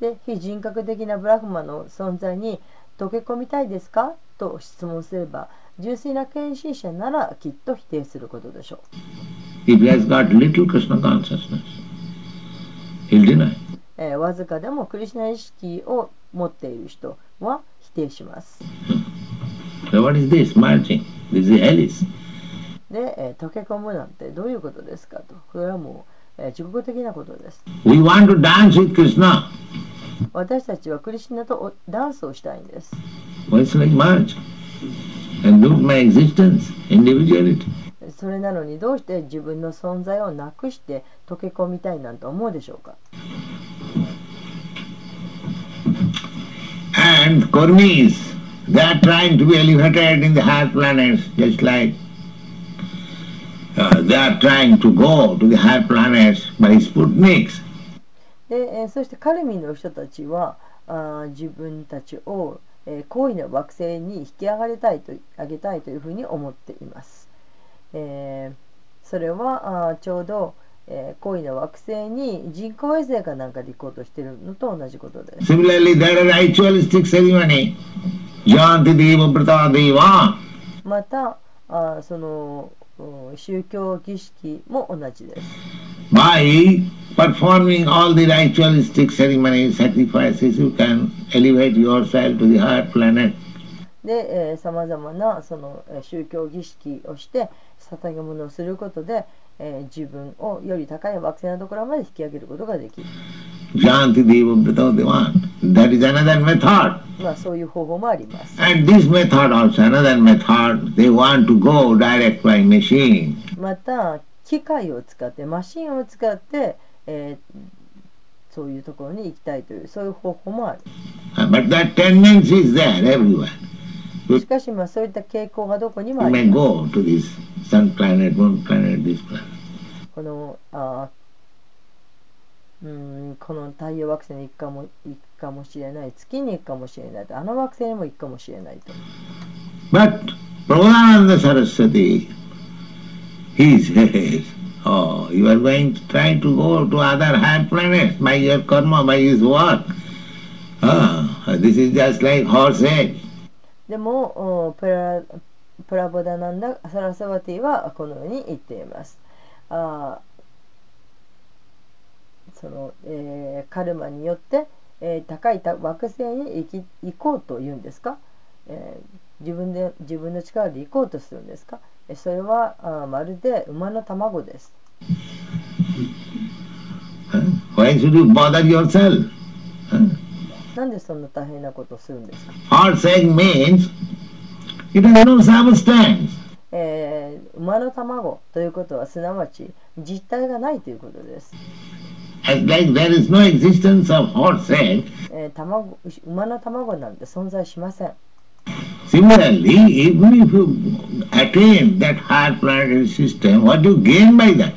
で非人格的なブラフマの存在に溶け込みたいですかと質問すれば純粋な献身者ならきっと否定することでしょ If he has got little Krishna consciousness, he'll deny. う、えーわずかでもクリシュナ意識を持っている人は否定します So what is this? Merging? This is hellish. で、えー溶け込むなんてどういうことですかとこれはもう、えー地獄的なことです We want to dance with Krishna. 私たちはクリシュナとおダンスをしたいんです Well, it's like merge and lose my existence, individuality. それなのにどうして自分の存在をなくして溶け込みたいなんて思うでしょうか And Kurmis, they are trying to be elevated in the higher planets, just like uh, they are trying to go to the higher planets by Sputniks. で、えーそしてカルミの人たちはあ自分たちを、えー高位な惑星に引き上がりたいと上げたいというふうに思っています。えーそれはあちょうど、えー高位な惑星に人工衛星かなんかで行こうとしているのと同じことです。Similarly, there are ritualistic ceremony. Janti Deva Prata Deva. またあーそのうん宗教儀式も同じです。By performing all the ritualistic ceremonies, sacrifices, you can elevate yourself to the higher planet. でさまざまなそのえー宗教儀式をして捧げ物をすることで、えー自分をより高い惑星のところまで引き上げることができる、Janti deva brata want. That is another method. まあ、そういう方法もあります。And this method also, another method, they want to go direct by machine. また機械を使ってマシンを使って、えーそういうところに行きたいというそういう方法もある Uh, But that tendency is there everywhere. しかしまあそういった傾向がどこにもあります planet, planet. このあーうーんこの太陽惑星に行くかも行くかもしれない月に行くかもしれないとあの惑星にも行くかもしれないと But Prabhupada Saraswati, he says, Oh, you are going to try to go to other higher planets by your karma, by his work. Ah, this is just like horse egg. でもプラプラボダナンダ・サラサワティはこのように言っています。あその、えーカルマによって、えー高い惑星に行き行こうというんですか、えー自分で自分の力で行こうとするんですか？それはあまるで馬の卵です。Why should you bother yourself? なんでそんな大変なことをするんですか、Horse egg means it has no substance. えー馬の卵ということはすなわち実体がないということです。Like there is no existence of horse egg, えー卵馬の卵なんて存在しません。similarly, even if you attain that higher planetary system, what do you gain by that?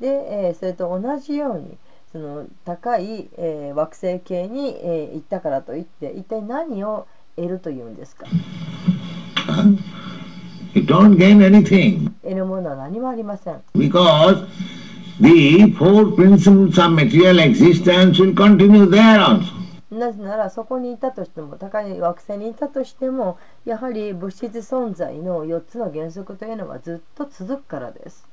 で、えーそれと同じようにその高い、えー惑星系に、えー行ったからといって一体何を得るというんですか? You don't gain anything 得るものは何もありません。because the four principles of material existence will continue there also. なぜならそこにいたとしても高い惑星にいたとしてもやはり物質存在の4つの原則というのはずっと続くからです。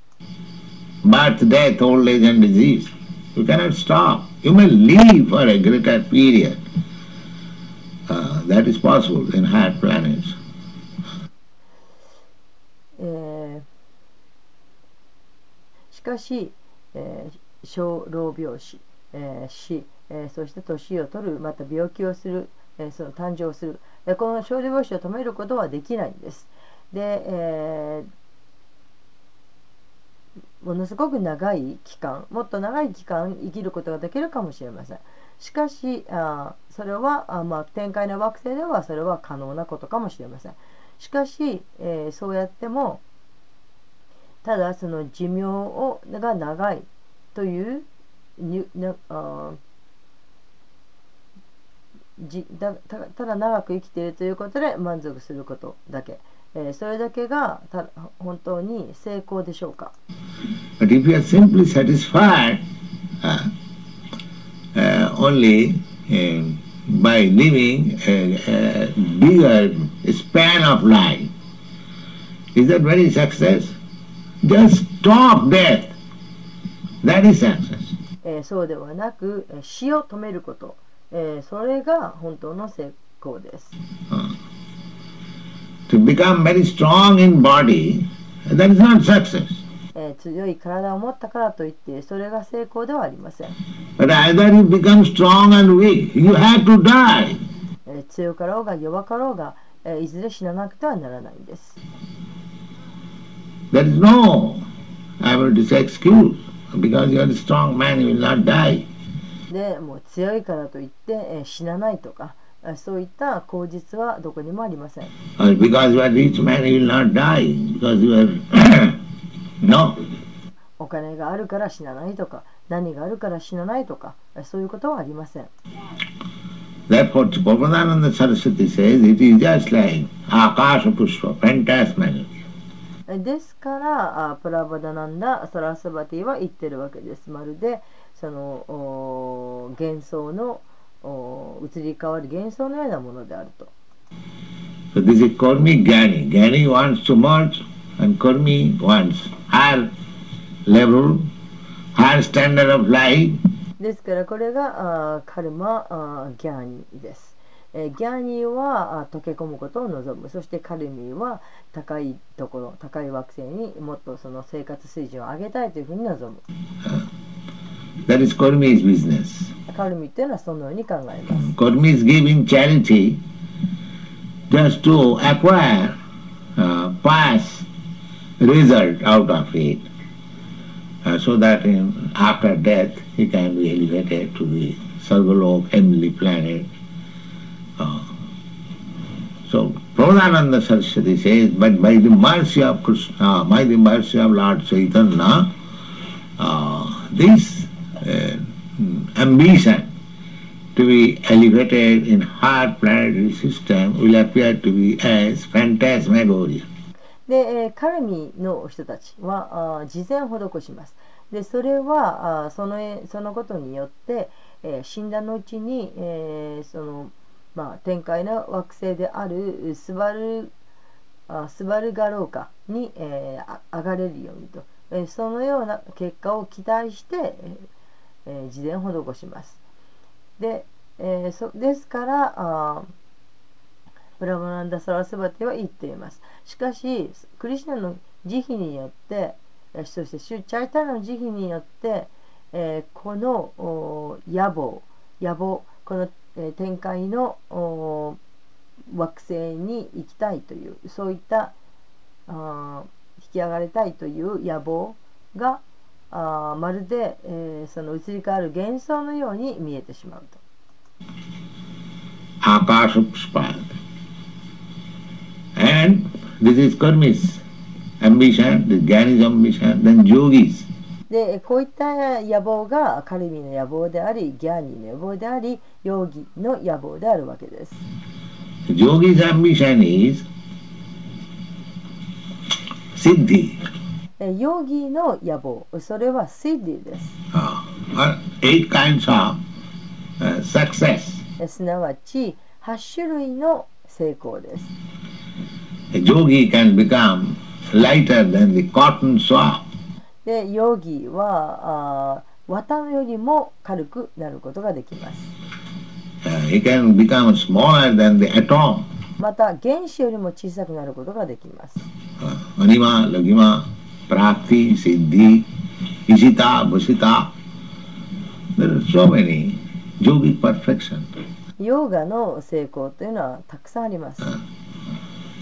Birth, death, old age and disease. You cannot stop. You may live for a greater period. Uh, that is possible in higher planets. しかし、えー小老病死、えー死、えーそして年を取るまた病気をする、えーその誕生する、えーこの小老病死を止めることはできないんです。で、えーものすごく長い期間もっと長い期間生きることができるかもしれません。しかしあそれはあ、まあ、天界の惑星ではそれは可能なことかもしれません。しかし、えーそうやってもただその寿命をが長いというにあじだただ長く生きているということで満足することだけ、えーそれだけがた本当に成功でしょうか But if you are simply satisfied uh, uh, only um, by living a, a bigger span of life, is that very success? Just stop death. That is success. えーそうではなく、えー死を止めること、えーそれが本当の成功です、Uh, to become very strong in body, that is not success. えー強い体を持ったからといってそれが成功ではありません、But either you become strong and weak, you have to die. えー強かろうが弱かろうが、えーいずれ死ななくてはならないんです There is no, I will say, excuse. Because you are a strong man, you will not die. でもう強いからといって、えー死なないとかえーそういった口実はどこにもありません。お金があるから死なないとか、何があるから死なないとか、そういうことはありません。ですから、プラバダナンダ・サラスバティは言ってるわけです。まるで、その幻想の。移り変わる幻想のようなものであると。So this is Kormi Gyani. Gyani wants to merge and Kormi wants higher level higher standard of life, ですからこれがあーカルマあーギャーニーです。えーギャーニーは溶け込むことを望む。そしてカルミーは高いところ高い惑星にもっとその生活水準を上げたいというふうに望む that is Kurmi's business. カルミーというのはそのように考えます Kurmi is giving charity just to acquire uh, pass result out of it, uh, so that in, after death he can be elevated to the Sarvalok, heavenly planet. Uh, so Prabhupada Saraswati says, but by the mercy of Krishna, by the mercy of Lord Chaitanya, uh, this uh, ambition to be elevated in higher planetary system will appear to be as phantasmagoria. で、えーカルミの人たちはあ事前施しますでそれはあそのそのことによって、えー死んだ後に、えーそのまあ、天界の惑星であるスバルあスバルガローカに、えー上がれるようにと、えーそのような結果を期待して、えーえー事前施しますで、えそですからあープラマナンダ・サラスバテは言っています。しかし、クリシナの慈悲によって、そしてシュチャイタナの慈悲によって、えこの野望、野望、この、えー天界の惑星に行きたいという、そういったあ引き上がりたいという野望があーまるで、えーその移り変わる幻想のように見えてしまうと。And this is Karmis ambition, this Jnani's ambition, then yogis. でこういった野望がカルミの野望でありギャーニーの野望でありヨーギの野望であるわけです Yogi's ambition is siddhi. ヨギーの野望、それはシディです。8 kinds of success。すなわち、8種類の成功です。ヨーギー。で、ヨギーは、綿よりも軽くなることができます。また、原子よりも小さくなることができます。アニマ、ラ、Prakti, Siddhi, Isita, Bhusita. There are so many yogic perfection. ヨーガの成功というのはたくさんあります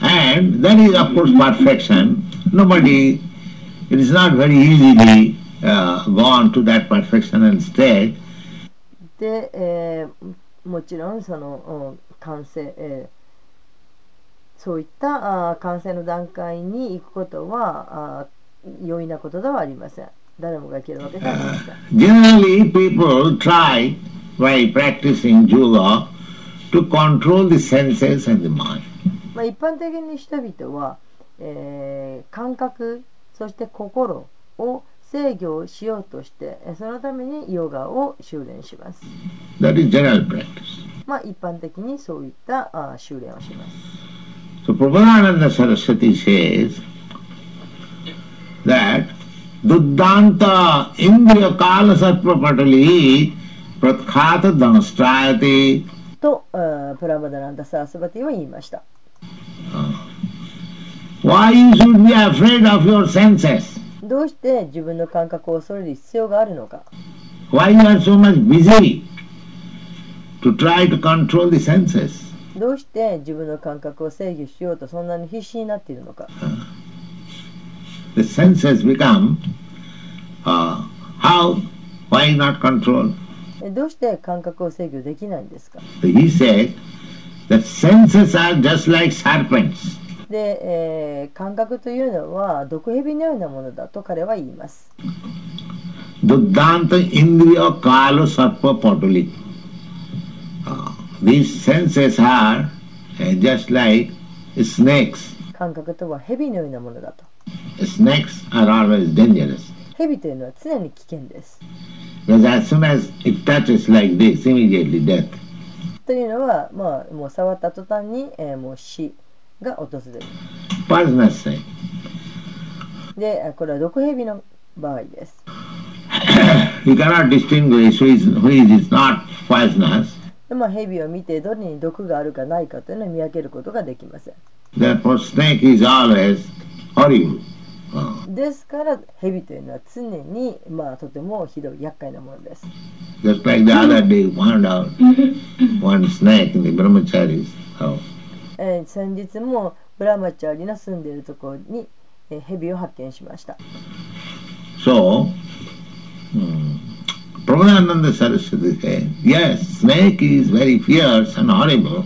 And that is of course perfection. Nobody, it is not very easily uh, gone to that perfectional state. で、えーもちろんそのうん完成、えーそういったあー完成の段階に行くことはあー容易なことではありません誰もが行けるわけではありません Generally, people try by practicing yoga to control the senses and the mind. まあ、一般的に人々は、えー感覚そして心を制御しようとしてえーそのためにヨガを修練します That is general practice. まあ一般的にそういったあー修練をします So Prabhupada Saraswati says that Duddanta Indriya Kala Sattva Patali Pratkhata Danastrayate と、えープラバダナンダサースバティは言いました Why you should be afraid of your senses? どうして自分の感覚を恐れる必要があるのか Why you are so much busy to try to control the senses? どうして自分の感覚を制御しようとそんなに必死になっているのか The senses become uh, how? Why not control? えどうして感覚を制御できないんですか He said that senses are just like serpents. で、えー感覚というのは毒蛇のようなものだと彼は言います Duddanta Indriya Kala Sarpa Patali. Uh, these senses are uh, just like snakes. 感覚とは蛇のようなものだと Snakes are always dangerous. 蛇というのは常に危険です Because as soon as it touches like this, immediately death. というのは、まあ、もう触った途端に、えーもう死が訪れる Poisonous snake. であこれは毒蛇の場合です you cannot distinguish which, which is not poisonous. でまあ、蛇を見てどれに毒があるかないかというのを見分けることができません。Therefore, snake is always horrible. Uh, ですから蛇というのは常に、まあ、とてもひどい厄介なものです。just like the other day, found out one snake in the brahmacharis house. えー先日もブラマチャーリの住んでいるところに、えー蛇を発見しました。So, um, Prabhupada Saraswati said, yes, snake is very fierce and horrible,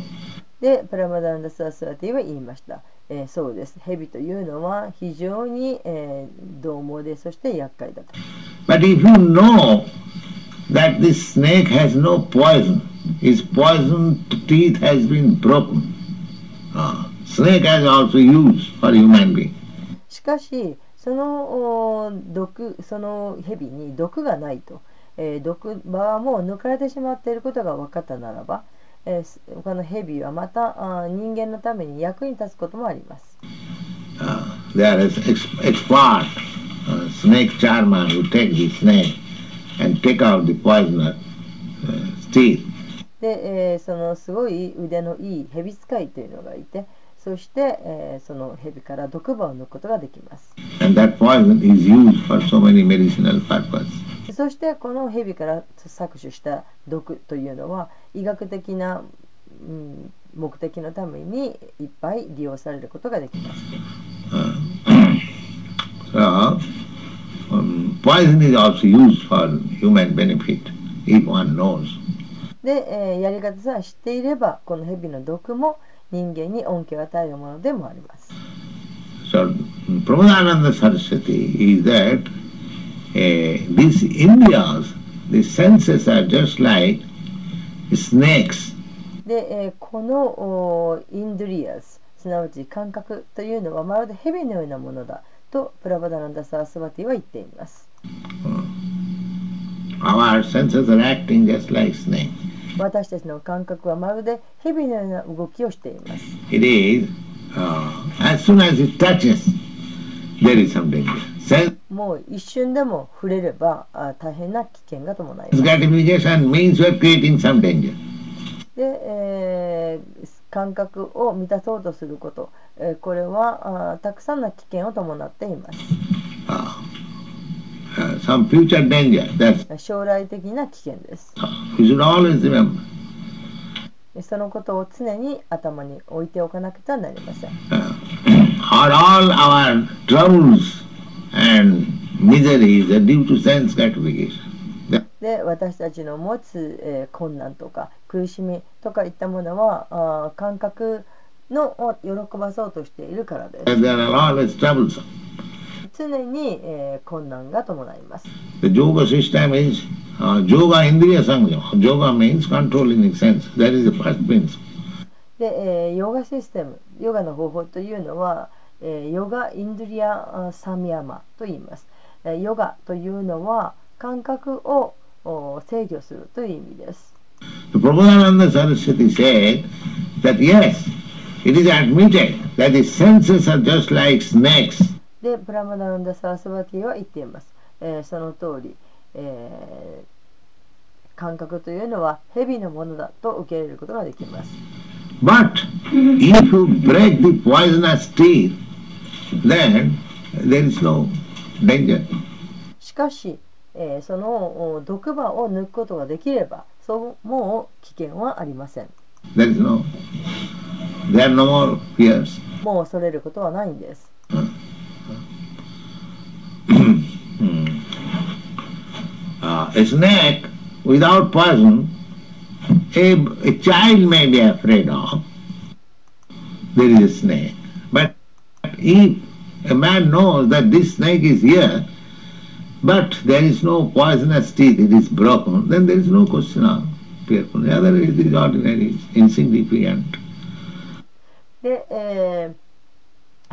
で、プラマダンダ・サースワティは言いました。えーそうです。蛇というのは非常に、えー獰猛で、そして厄介だと。but if you know that this snake has no poison, his poison teeth has been broken, uh, snake has also use for human being. しかし、そのお毒、その蛇に毒がないと、えー毒場はもう抜かれてしまっていることが分かったならば、えー、他の蛇はまたあ人間のために役に立つこともあります。で、えー、そのすごい腕のいい蛇使いというのがいて、そして、えー、その蛇から毒歯を抜くことができます。そしてこの蛇から搾取した毒というのは医学的な、うん、目的のためにいっぱい利用されることができます。So, um, poison is also used for human benefit, if one knows? で、えーやり方さえ知っていればこの蛇の毒も人間に恩恵を与えるものでもあります。So, Prabhupada Saraswati is that uh, these Indias, the senses are just like snakes. で、えーこのおインドリアスすなわち感覚というのはまるで蛇のようなものだとプラバダナンダ・サースバティは言っています。Our senses are acting just like snakes. 私たちの感覚はまるで蛇のような動きをしています。It is, uh, as soon as it touches, there is some danger. もう一瞬でも触れれば大変な危険が伴います。で、えー、感覚を満たそうとすること、え、これはあたくさんの危険を伴っています。あ 将来的な危険です。そのことを常に頭に置いておかなくてはなりません。and misery is due to sense gratification. で私たちの持つ、えー、困難とか苦しみとかいったものはあ感覚のを喜ばそうとしているからです。常に、えー、困難が伴います。で、えー、ヨガシステム、ヨガの方法というのは、ヨガインドリアあサミヤマと言います。えーヨガというのは感覚をお制御するという意味です。The Prabhupada Saraswati said that yes, it is admitted that the senses are just like snakes. で、プラマダナンダ・サースバティは言っています。えーその通り、えー感覚というのは蛇のものだと受け入れることができます。But if you break the poisonous teeth, then there is no danger. しかし、えーそのお毒歯を抜くことができれば、そうもう危険はありません。There is no, there are no more fears. もう恐れることはないんです。Hmm. Uh, a snake without poison, a, a child may be afraid of. There is a snake. But if a man knows that this snake is here, but there is no poisonous teeth, it is broken, then there is no question of fearfulness. Otherwise it is ordinary, insignificant. で、えー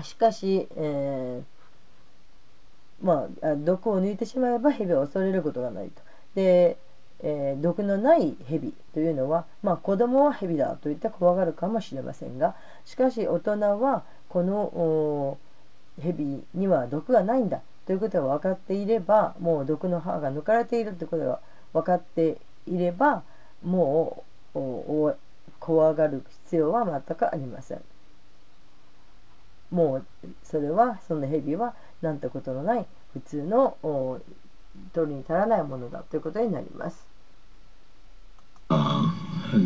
しかし、えーまああ、毒を抜いてしまえば蛇は恐れることがないと。で、えー毒のない蛇というのは、まあ、子供は蛇だと言って怖がるかもしれませんが、しかし大人はこの蛇には毒がないんだということが分かっていればもう毒の歯が抜かれているということが分かっていればもう怖がる必要は全くありませんもうそれはその蛇はなんてことのない普通の取りに足らないものだということになります。Uh,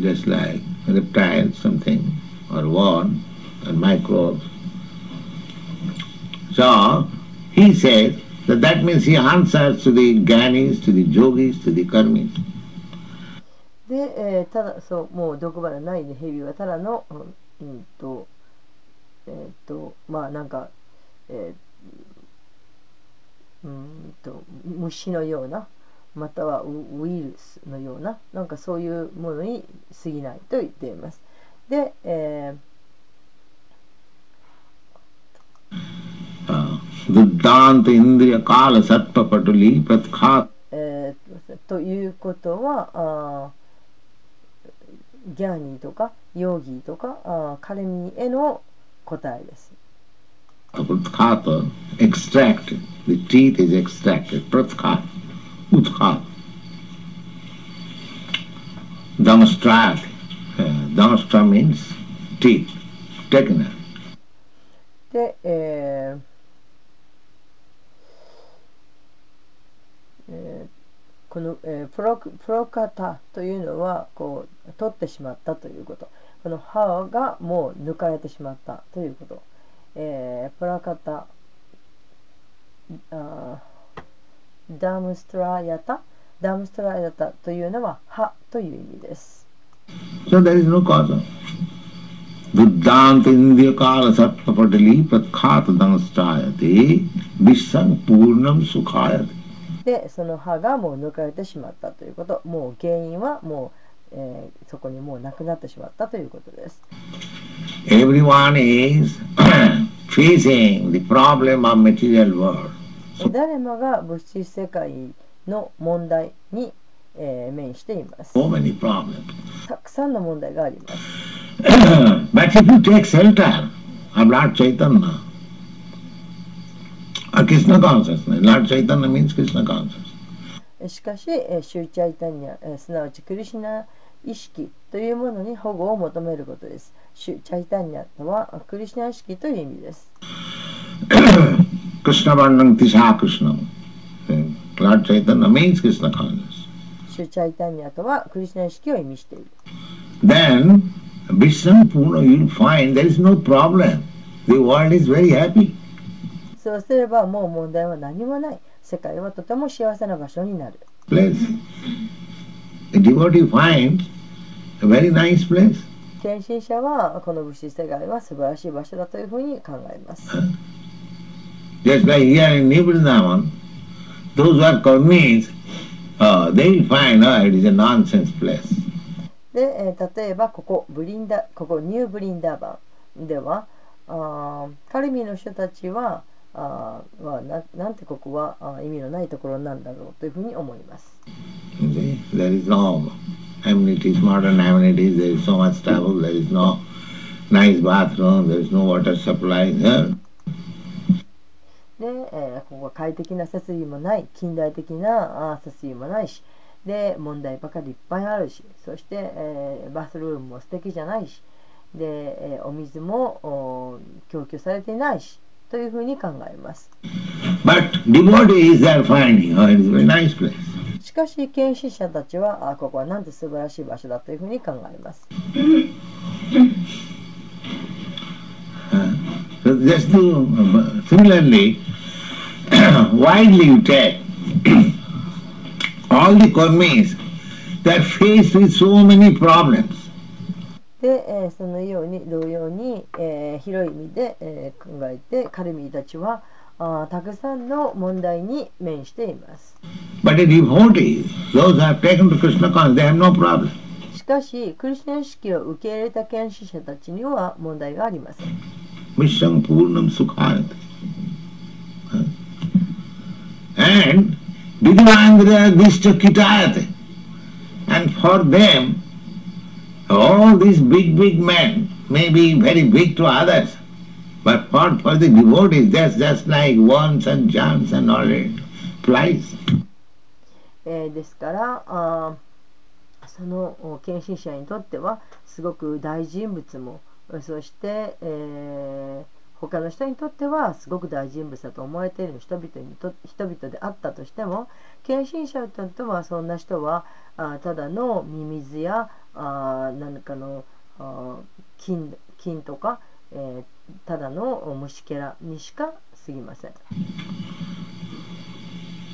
just like reptiles, something, or worm, or microbes. So, he said that that means he answers to the Gyanis, to the Yogis, to the Karmis. で、えー、ただそうもう毒針ないで蛇はただの、うん、とえっ、ー、とまあなんか、えー、うんと虫のようなまたはウイルスのようななんかそういうものに過ぎないと言っています。で、えーえー、ということはあギャーニーとかヨーギーとかあカレミへの答えです。Pratkata extracted. The teeth is extracted. Pratkata. Utkata. Damastrat. Uh, Damastra means teeth. Taken out. で、えーえーこの、えー、プロプロカタというのはこう取ってしまったということこの歯がもう抜かれてしまったということ、えー、プラカタあダムストラヤタ？ダムストラヤタというのは、はという意味です。で、その歯がもう抜かれてしまったということ。もう原因はもう、え、そこにもうなくなってしまったということです。誰もが物質世界の問題に、え、面しています。たくさんの問題があります。But if you take shelter of Lord Chaitanya, a Krishna consciousness, Lord Chaitanya means Krishna consciousness. しかし、シューチャイタニア、すなわちクリシナ意識というものに保護を求めることです。シューチャイタニアとはクリシナ意識という意味です。クリシナバンナンティシャークリシナ。Lord Chaitanya means Krishna consciousness. シューチャイタニアとはクリシナ意識を意味している。Then, Vishnu Puna, you'll find there is no problem. The world is very happy. そうすればもう問題は何もない。世界はとても幸せな場所になる。献身者はこの物質世界は素晴らしい場所だというふうに考えます。Just like here in Nibrindavan, those who are Karmis, uh, they will find uh, it is a nonsense place. で、えー、例えばここブリンダここニューブリンダーバンではあカルミの人たちはあはななんてここはあ意味のないところなんだろうというふうに思います。There is no amenities, modern amenities, there is so much travel, there is no nice bathroom, there is no water supply there. で、えー、ここは快適な設備もない、近代的なあ設備もないし、で、問題ばかりいっぱいあるし、そして、えー、バスルームも素敵じゃないし、で、えー、お水も供給されていないし、というふうに考えます。しかし、研修者たちは、あここはなんて素晴らしい場所だというふうに考えます。Just to, similarly, widely you take all the with so many problems. で、えー、そのように同様に、えー、広い意味で、えー、考えてカルミーたちはあたくさんの問題に面しています。しかし、クリスチャン式を受け入れた研修者たちには問題がありません。And Vidyanandra Vishta Kitayate. And for them, All these big, big men may be very big to others, But for, for the devotees, that's just like worms and germs and all it flies. えーですからあーそのお献身者にとってはすごく大人物も そして、えー他の人にとってはすごく大人物だと思われている人々にと人々であったとしても献身者にとってはそんな人はあただのミミズやあ何かのあー菌とか、えーただの虫けらにしか過ぎません。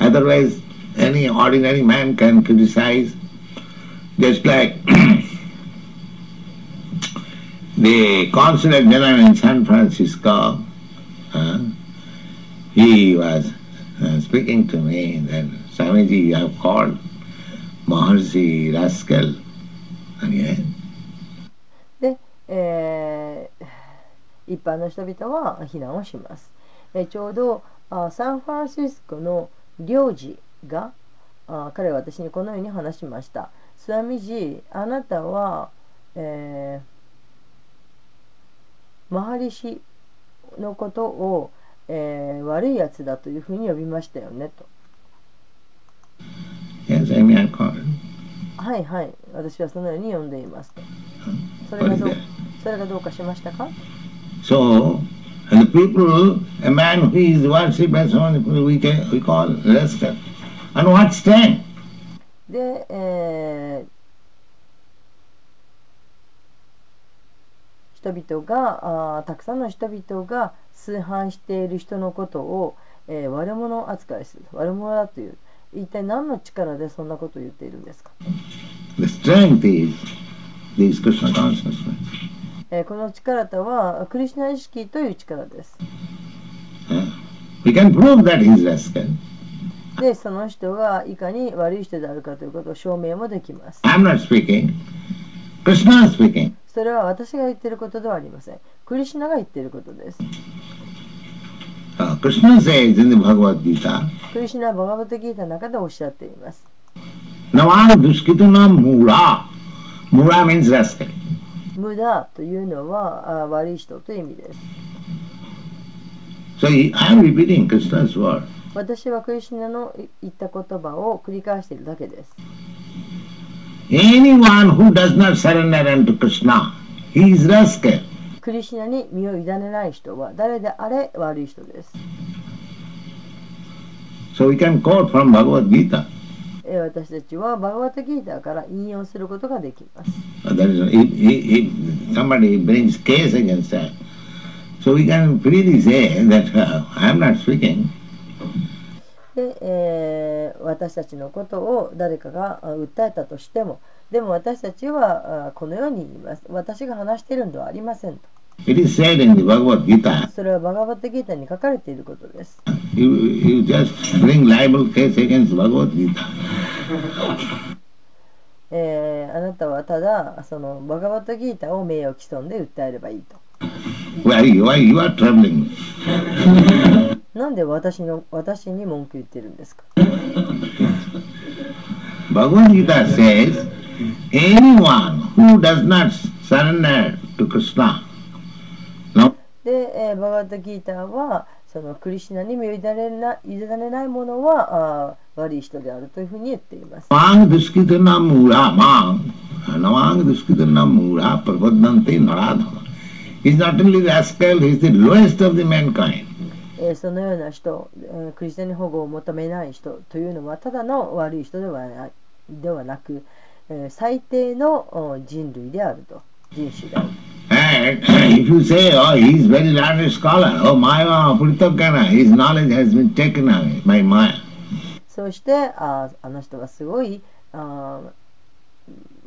Otherwise, any ordinary man can criticize, just like the consulate general in San Francisco, uh, he was uh, speaking to me that Swamiji, you have called Maharshi rascal. And yeah, で、えー一般の人々は非難をします。えーちょうどあサンフランシスコの 領事があ彼は私にこのように話しました。スワミジあなたは、えーマハリシのことを、えー悪いやつだというふうに呼びましたよねと。はいはい、私はそのように呼んでいますと。それがどう?それがどうかしましたか？So, and the people, a man who is worshipped by so many people, we, can, we call rascal. On what stand? で、えー人々があーたくさんの人々が崇拝している人のことを、えー悪者扱いする悪者だという一体何の力でそんなことを言っているんですか、The strength is this Krishna consciousness. え、この力とはクリシナ意識という力です。We で、その人はいかに悪い人であるかということを証明もできます。I'm not speaking. Krishna is speaking. それは私が言っていることではありません。クリシナが言っていることです。クリシナはバガバテギータの中でおっしゃっています。Now I'm Duskitunam Mura. Mura means less than. 無駄というのはあ悪い人という意味です。So he, I am repeating Krishna's word. 私はクリシュナの言った言葉を繰り返しているだけです。Anyone who does not surrender unto Krishna, he is rascal. クリシュナに身を委ねない人は誰であれ悪い人です。So we can quote from Bhagavad Gita. えー私たちはバガバタギータから引用することができます。Uh, That is, if, if, if somebody brings case against that, so we can freely say that uh, I am not speaking. で、えー私たちのことを誰かがあ訴えたとしても、でも私たちはあこのように言います。私が話しているのではありませんと。それはバガバッタギータに書かれていることです。あなたはただそのバガバッタギータを名誉毀損で訴えればいいと。Why, why you are traveling? なんで私,の私に文句言ってるんですか？バガバッタギータ says anyone who does not surrender to Krishna で、えーバガバタギータはそのクリシュナに身を委ねな委ねない者はあー悪い人であるというふうに言っています。Mang duskitana mura mang, namang duskitana mura prabodhante naradhama. He is not only rascal, he is the lowest of the mankind. えーそのような人、えークリスチャンに保護を求めない人というのはただの悪い人ではないではなく、えー最低のお人類であると人種である And if you say, oh, he is very learned scholar, oh, Maya Puritakana, his knowledge has been taken away by Maya. そうしてあーあの人はすごいあ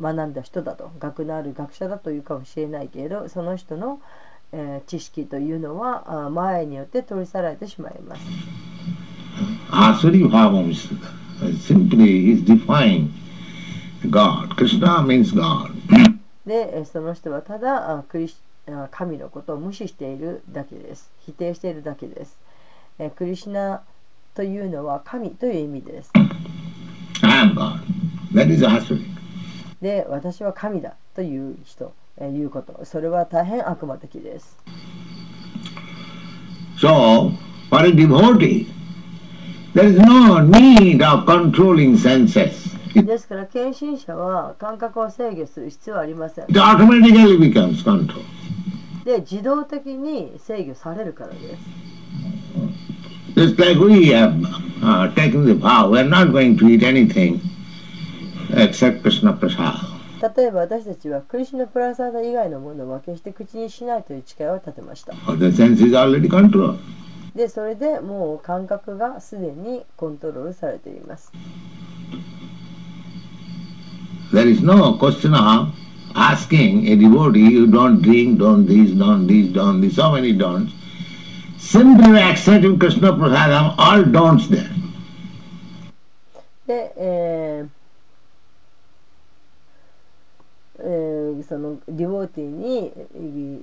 ー学んだ人だと学のある学者だというかもしれないけれどその人の、えー知識というのはあ前によって取り去られてしまいます。Asuri Bhavams simply is defying God. Krishna means God. で、えーその人はただあクリシあ神のことを無視しているだけです。否定しているだけです。えークリシナというのは神という意味です。I am God. That is Asuri. で、私は神だという人、えーいうこと。それは大変悪魔的です。So, for a devotee, there is no need of controlling senses. ですから、献身者は感覚を制御する必要はありません。で、自動的に制御されるからです。例えば私たちはクリシナプラザーダ以外のものを分けして口にしないという誓いを立てました。で、それでもう感覚がすでにコントロールされています。There is no question of asking a devotee, you don't drink, don't this, don't this, don't this, so many don'ts. Simply accepting Krishna Prasadam, all don'ts there. で、えーえーそのディボーティーにえー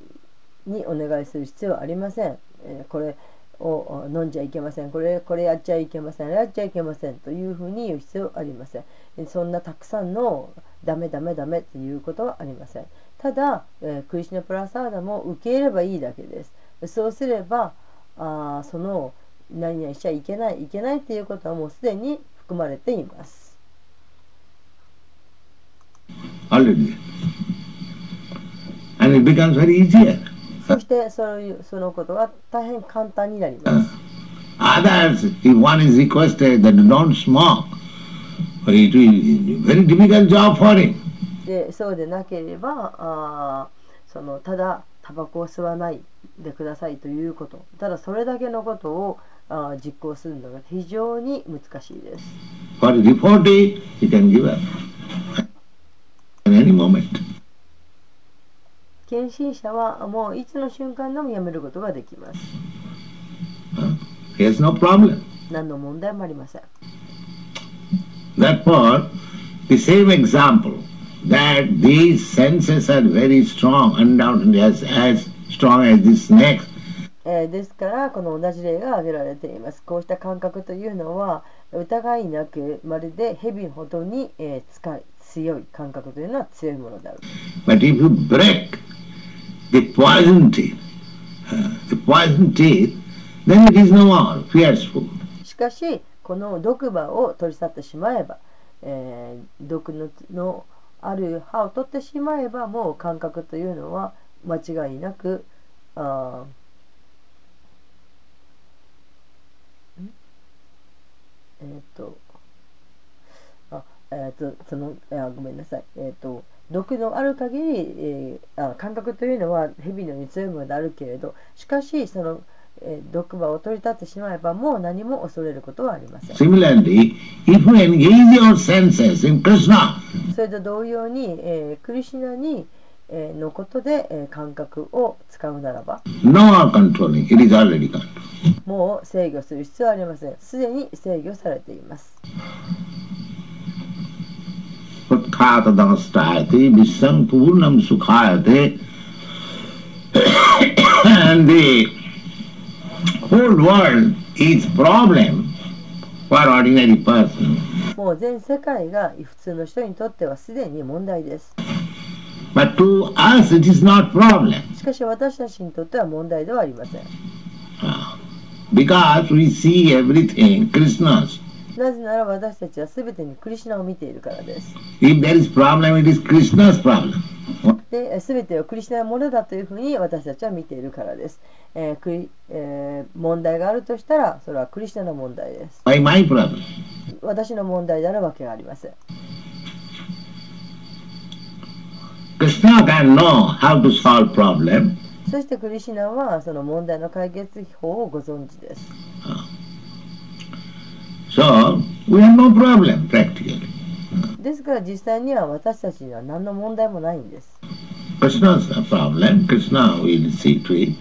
にお願いする必要はありません。えーこれ を飲んじゃいけません。これこれやっちゃいけません。やっちゃいけませんというふうに言う必要ありません。そんなたくさんのダメダメダメということはありません。ただ、えークリシュナプラサーダも受け入れればいいだけです。そうすればあその何々しちゃいけないいけないっていうことはもうすでに含まれています。Already. And it becomes very easier. そしてそういうそのことが大変簡単になります。Others, if one is requested that don't smoke, it will be very difficult job for him. でそうでなければあーそのただタバコを吸わないでくださいということただそれだけのことをあー実行するのが非常に難しいです。For devotee, he can give up at any moment. 献身者はもういつの瞬間でもやめることができます。He has no problem. 何の問題もありません。Therefore, the same example that these senses are very strong, undoubtedly as, as strong as the snakes, えーですからこの同じ例が挙げられています。こうした感覚というのは疑いなくまるで蛇ほどに、えー使い強い感覚というのは強いものである。but if you break the poison teeth, uh, the poison teeth, then it is no more. Fearful. しかしこの毒歯を取り去ってしまえば、えー毒ののある歯を取ってしまえばもう感覚というのは間違いなくあえっ、とあえっ、とそのあごめんなさい。えっ、と毒のある限り、えーあ感覚というのは蛇のように強いものであるけれどしかしそのえー毒歯を取り立ってしまえばもう何も恐れることはありません。Similarly, if you engage your senses in Krishna, それと同様に、えークリシュナに、えーのことで、えー感覚を使うならば no controlling, it is already controlled. もう制御する必要はありません。すでに制御されています。Utkhatadanasthayate visham purnam sukhayate and the whole world is problem for ordinary person. もう全世界が普通の人にとってはすでに問題です。But to us it is not problem. しかし私たちにとっては問題ではありません。Ah. Because we see everything Krishna's. なぜなら私たちは全てにクリシュナを見ているからです。If there is problem, it is Krishna's problem. で、えー全てをクリシュナのものだというふうに私たちは見ているからです。えークリえー問題があるとしたら、それはクリシュナの問題です。Why my problem? 私の問題であるわけがありません。Krishna can know how to solve problem. そしてクリシュナはその問題の解決法をご存知です。So we have no problem practically. ですから実際には私たちには何の問題もないんです。 Krishna's a problem. Krishna will see to it.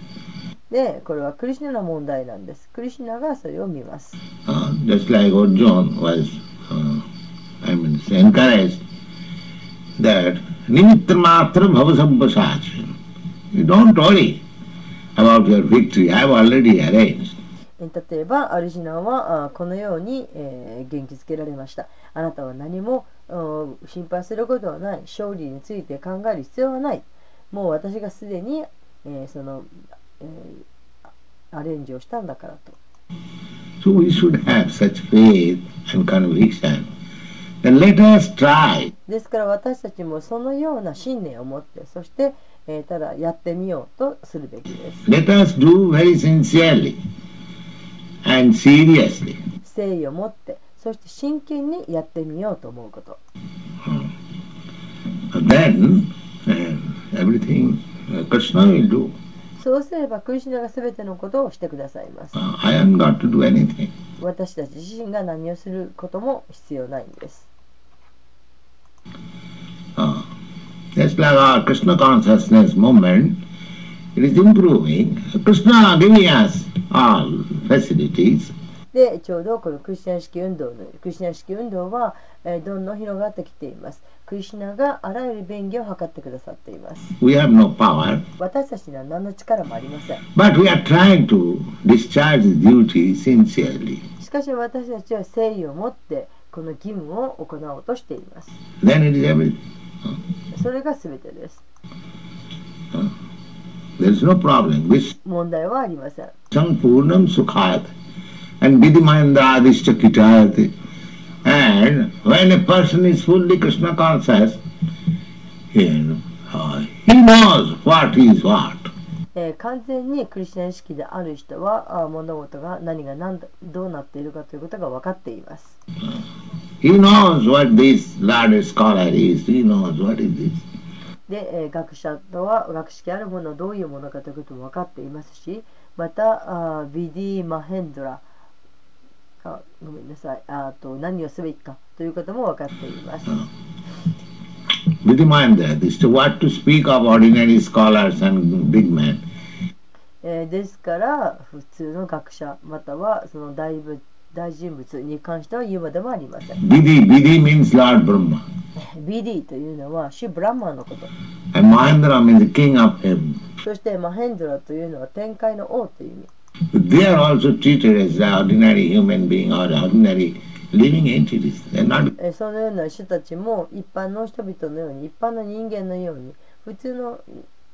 でこれはクリシュナの問題なんですクリシュナがそれを見ます Uh, just like Arjuna was, uh, I mean, encouraged that nimittramatra bhavasampasach. You don't worry about your victory. I have already arranged. 例えばアルジナはあこのように、えー元気づけられました。あなたは何もうん心配することはない。勝利について考える必要はない。もう私がすでに、えーその、えーアレンジをしたんだからと。So we should have such faith and conviction. Then let us try. ですから私たちもそのような信念を持ってそして、えーただやってみようとするべきです。Let us do very sincerely and seriously. 誠意を持ってそして真剣にやってみようと思うこと Then uh, everything uh, Krishna will do. そうすればクリシュナが全てのことをしてくださいます Uh, I am not to do anything. 私たち自身が何をすることも必要ないんです Uh, just like our Krishna consciousness movement, it is improving. Krishna giving us all facilities. でちょうどこのクリシュナ式運動のクリシュナ式運動は、えーどんどん広がってきていますクリシュナがあらゆる便宜を図ってくださっています We have no power, 私たちには何の力もありません but we are trying to discharge duty sincerely. しかし私たちは誠意を持ってこの義務を行おうとしています Then it is everything. それが全てです is no 問題はありません and vidimayandradishcha kitayate. And when a person is fully Krishna conscious, uh, he knows what is what. えー完全にクリスチャン意識である人はあ物事が何が何だどうなっているかということが分かっています。He knows what this learned scholar is. He knows what is this. で、えー学者とは学識あるものどういうものかということも分かっていますしまたあビディ・マヘンドラあごめんなさいあと何をすべきかということも分かっています。Vidimayandra, this to what to speak of ordinary scholars and big men. えーですから普通の学者またはその大部大人物に関しては言うまでもありません。Vidhi, Vidhi means Lord Brahma. ビディというのはシュブランマンのこと。And Mahendra means the king of heaven. そしてマヘンドラというのは天界の王という意味。They are also treated as the ordinary human being or ordinary living entities. They are not えーそのような人たちも一般の人々のように一般の人間のように普通の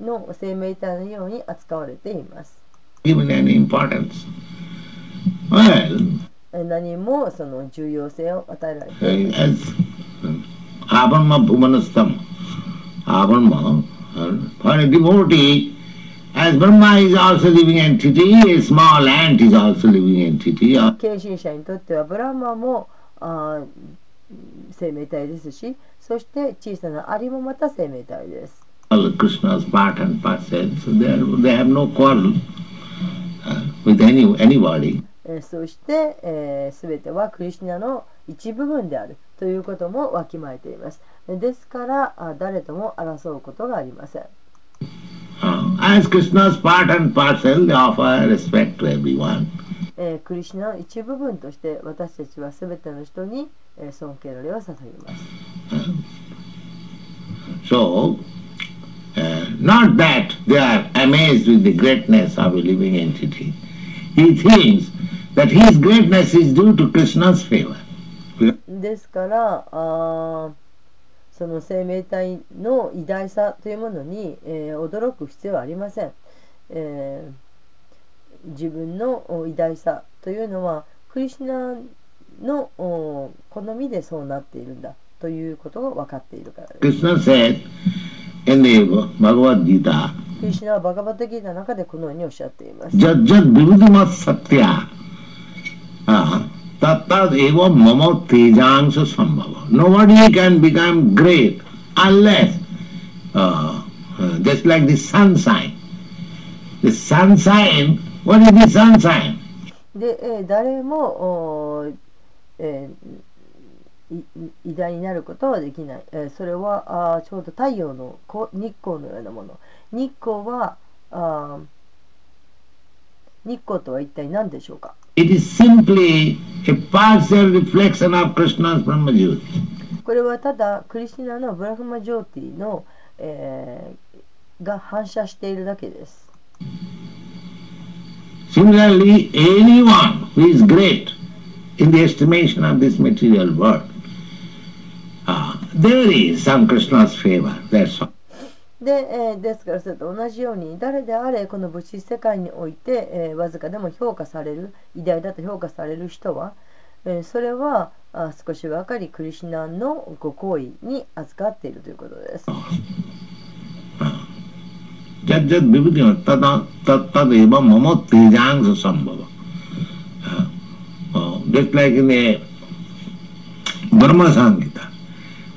の生命体のように扱われています。given any importance. Well, えー何もその重要性を与えられている。マ身者にとってはバンマン。アもあ生命体ですし、そして小さなアリもまた生命体です。えーそして、えー、全てはクリシュナの一部分であるということもわきまえています。ですからあ誰とも争うことがありません。Uh, as Krishna's part and parcel, they offer respect to everyone. えークリシュナの一部分として私たちは全ての人に、えー尊敬の礼を捧げます。So, uh, not that they are amazed with the greatness of a living entity. He thinks that his greatness is due to Krishna's favor. ですからあーその生命体の偉大さというものに、えー驚く必要はありません、えー自分のお偉大さというのはクリシュナのお好みでそうなっているんだということが分かっているからですクリシナはバカバカ的な中でこのようにおっしゃっています。じゃじゃビルディマス・サティア。タタズ・エヴァ・ママ・テジャンス・サンババ。Nobody、で、え、誰も、えー、偉大になることはできない。え、それはあちょうど太陽の光日光のようなもの。日光はあー日光とは一体何でしょうか It is simply a partial reflection of Krishna's Brahmajyoti. これはただクリシナのブラフマジョーティの、えーが反射しているだけです。Similarly, anyone who is great in the estimation of this material world, ah, there is some Krishna's favor, that's all. で、えーですからそれと同じように誰であれこの物質世界において、えーわずかでも評価される偉大だと評価される人は、えーそれはあ少しばかりクリシナのご行為に預かっているということです。 जद जद विभूति तद एवं मम तेजांश संभव just like in the Brahma Samhita,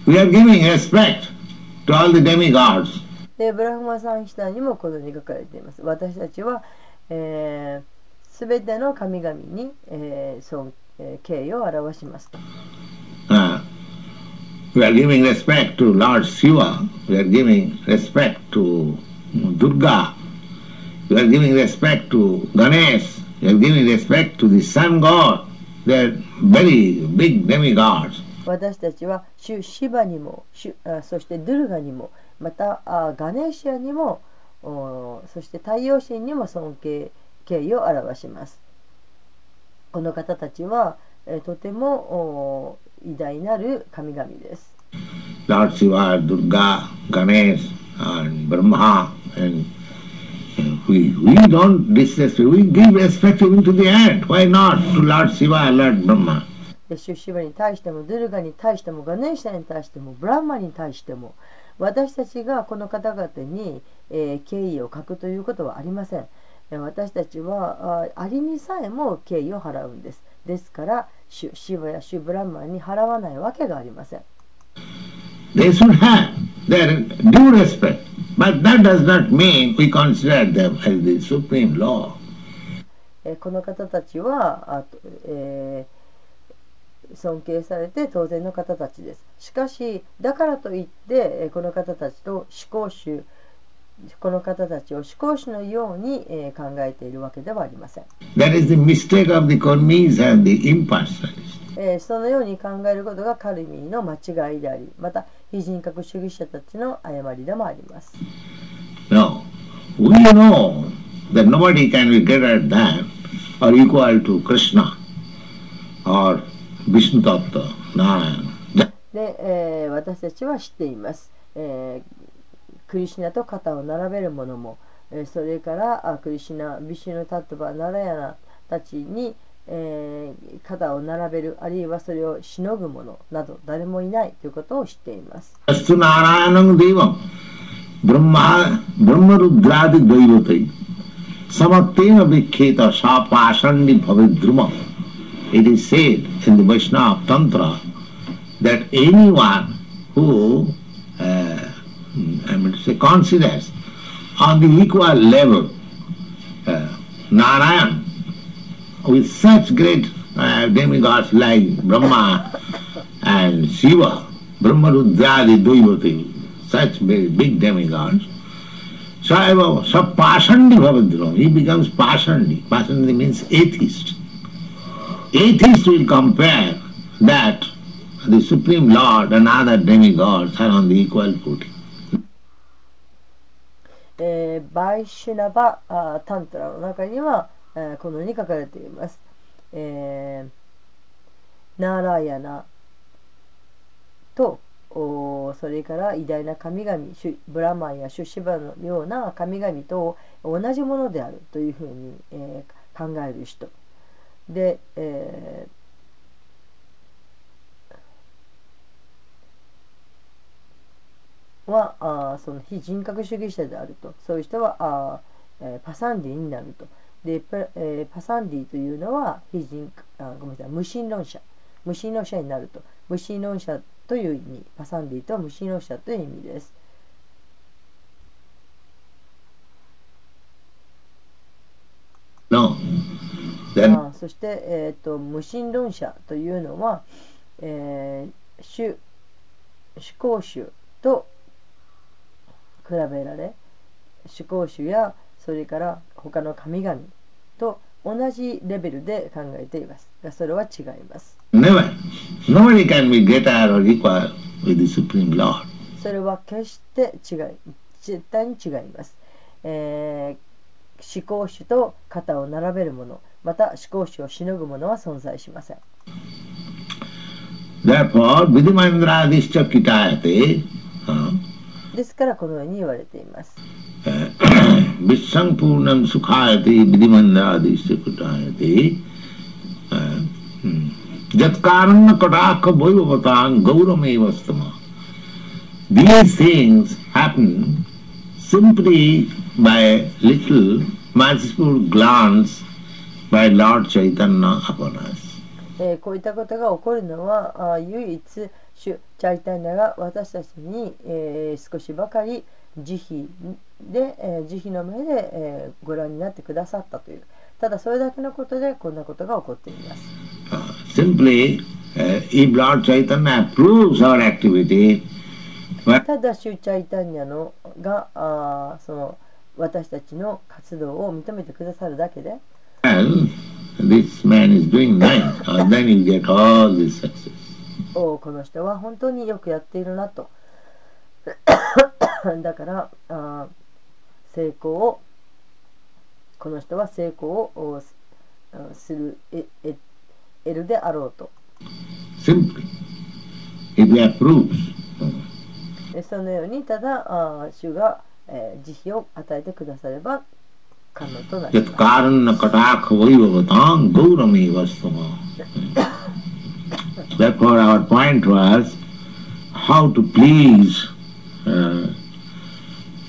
we are giving respect to all the demigods. でブラフマサンヒタにもこのように書かれています。私たちは、えー、全ての神々に、えー尊えー敬意を表しますと。Uh, we are giving respect to Lord Shiva, we are giving respect to Durga, we are giving respect to Ganesh, we are giving respect to the sun god. They are very big demigods. 私たちは主シバにも主あそしてドゥルガにもまたあガネーシアにもおそして太陽神にも尊敬敬意を表しますこの方たちは、えーとてもお偉大なる神々です Lord Shiva, Durga, Ganesh, and Brahma, and uh, we, we don't disrespect, we give respect even to the ant. Why not to Lord Shiva, Lord Brahma? で主シバに対してもドゥルガに対してもガネーシャに対してもブランマに対しても私たちがこの方々に、えー敬意を欠くということはありません。えー私たちはあアリにさえも敬意を払うんです。ですから主シバや主ブランマンに払わないわけがありません。They should have their due respect, but that does not mean we consider them as the supreme law. えーこの方たちはあと、えー尊敬されて当然の方たちですしかしだからといってえーこの方たちと思考主この方たちを思考主のように、えー考えているわけではありません、That is the mistake of the Karmis and the impersonalists. えーそのように考えることがカルミーの間違いでありまた非人格主義者たちの誤りでもあります No. We know that nobody can be greater than or equal to Krishna or Vishnu Tattva, Narayana. That- で、えー私たちは知っています、えークリシナと肩を並べる者も、えーそれからあクリシナビシュヌタットバナラヤナたちに、えー肩を並べるあるいはそれをしのぐ者など誰もいないということを知っています It is said in the Vaishnava Tantra that anyone who uh, I mean to say considers on the equal level uh, Narayan with such great uh, demigods like Brahma and Shiva, Brahmarudradi Duivati, such big, big demigods. Saiva, Sapasandi Bhavadram, he becomes Pasandi. Pasandi means atheist. Atheist will compare that the Supreme Lord and other demigods are on the equal footing. えーバイシュナバあタントラの中には、えーこのように書かれています、えーナーラヤナとおそれから偉大な神々ブラマンやシュシバのような神々と同じものであるというふうに、えー考える人で、えーはあその非人格主義者であると。そういう人はあ、えーパサンディになると。で、パえーパサンディというのは非人あごめんなさい無神論者。無神論者になると。無神論者という意味。パサンディとは無神論者という意味です。No. Then あーそして、えー、と無神論者というのは、えー、主主公主と比べられ主公主やそれから他の神々と同じレベルで考えています。がそれは違います。Never. Nobody can be greater or equal with the Supreme Lord. それは決して違い絶対に違います、えー、思考主と肩を並べるものまた思考主をしのぐものは存在しません。ですからこのように言われています。ビッサンプーナンスカーティビディマンダーディスティクタイティジャカンのカタカボイバタンガウメイバスタマ These things happen simply by little magical glance by Lord Chaitanya upon us. えーこういったことが起こるのはあー唯一主チャイタンヤが私たちに、えー少しばかり慈悲で、えー慈悲の目で、えーご覧になってくださったというただそれだけのことでこんなことが起こっています Uh, simply, uh, if Lord Chaitanya approves our activity, well, ただ主チャイタンヤのがあーその私たちの活動を認めてくださるだけで well, this man is doing nice, uh, then you get all this success. おーこの人は本当によくやっているなと だからあー成功をこの人は成功をおするええ得るであろうと Simply, if he approves. でそのようにただあー主が、えー慈悲を与えてくだされば可能となり Yat ます karana kataka vaivavatam gaurame vastama. Therefore our point was how to please uh,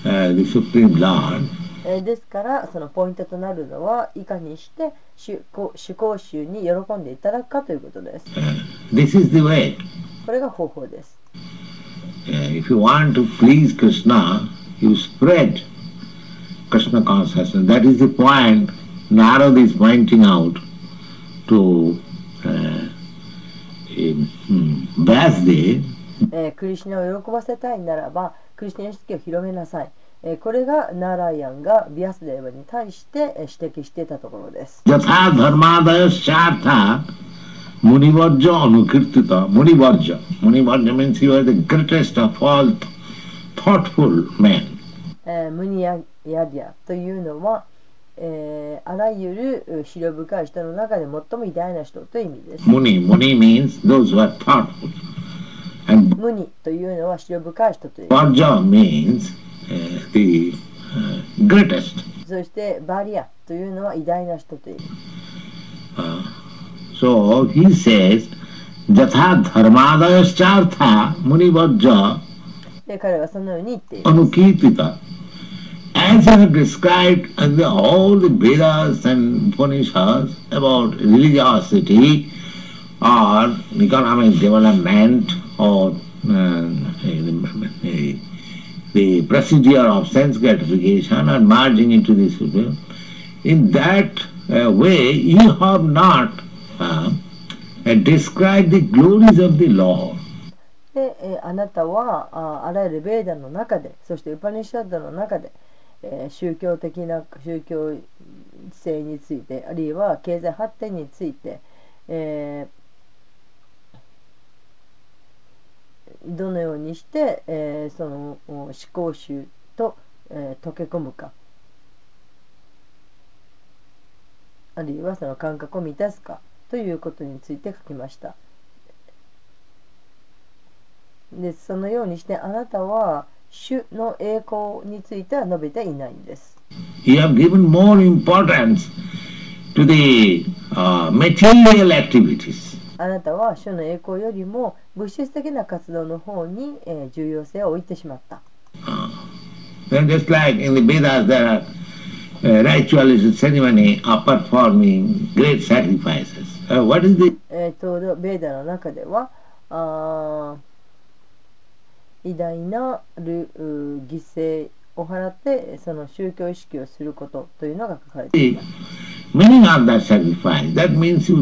uh, the Supreme Lord えーですからそのポイントとなるのはいかにして主公衆に喜んでいただくかということです Uh, this is the way. これが方法です Uh, if you want to please Krishna, you spread Krishna consciousness. That is the point Narad is pointing out to uh, hmm, Vyasdev. えークリシュナを喜ばせたいならばクリシュナ意識を広めなさい、えーこれがナーライアンがビアスデーバに対してえー指摘していたところです Yatha dharmadaya shartha munivarja anukirtita. Munivarja. Munivarja means you are the greatest of all th- thoughtful men. えームニヤエアリアというのは、えー、あらゆる資料深い人の中で最も偉大な人という意味です。モニ,モニ means those who are thoughtful. ムニというのは資料深い人という。バジャ means、uh, the greatest. そしてバリアというのは偉大な人という。Uh, so he says, ジャタダーマダヤスチャータ、ムニバジャ。で彼はそのように言っている。あの聞いてた。As I have described in the, all the Vedas and Upanishads about religiosity or economic development or uh, the, the procedure of sense gratification or merging into the Supreme, in that uh, way you have not uh, uh, described the glories of the Lord. で、えーあなたはああらゆるベーダの中でそしてウパニシャッドの中で、 えー宗教的な宗教性についてあるいは経済発展について、えーどのようにして、えーその思考集と、えー溶け込むかあるいはその感覚を満たすかということについて書きました。でそのようにしてあなたは主の栄光については述べていないんです。You have given more importance to the uh, material activities. あなたは主の栄光よりも物質的な活動の方に、えー重要性を置いてしまった。Uh, then just like in the Vedas there are uh, ritualistic ceremony of performing great sacrifices. Uh, what is the えー、とベーダの中ではあー偉大なる犠牲を払ってその宗教意識をすることというのが書かれています。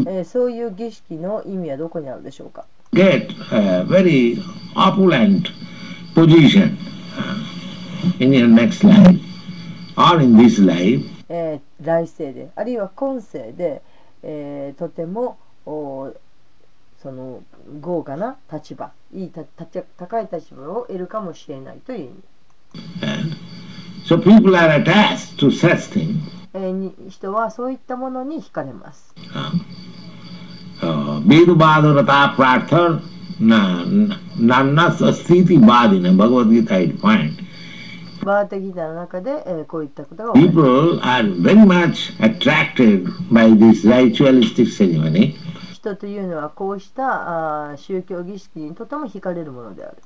え、そういう儀式の意味はどこにあるでしょうか？え、来世で、あるいは今世で、え、とてもおその豪華な？立場、いいた高い立場を得るかもしれないという意味。So people are attached to such things. 人はそういったものに惹かれます。 Veda-vāda-ratāḥ pārtha nānyad astīti vādinaḥ, Bhagavad-gītā we find。バーテギターの中で、えー、こういったことが起こります。People are very much attracted by this ritualistic ceremony. 人というのはこうした宗教儀式にとても惹かれるものである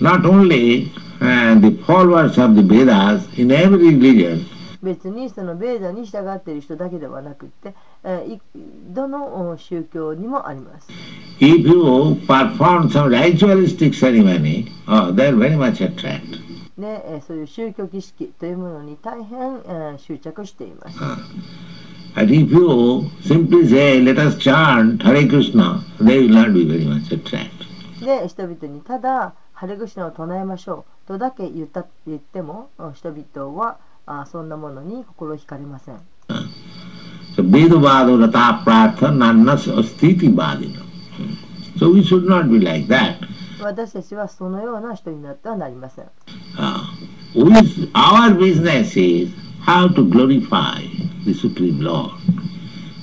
not only uh, the followers of the Vedas in every religion 別にそのベーダに従っている人だけではなくって、えどのお宗教にもあります if you perform some ritualistic ceremony oh, they're very much attracted ねえーそういう宗教儀式というものに大変、えー執着しています。And if you simply say let us chant Hare Krishna they will not be very much attracted で人々にただ「ハレクシナを唱えましょう」とだけ言った言ってもあ人々はあそんなものに心惹かれません。So Vedavado Rata Prartha Nannas Astiti Badina. So we should not be like that. 私たちはそのような人になってはなりません。Uh, we, our business is how to glorify the Supreme Lord,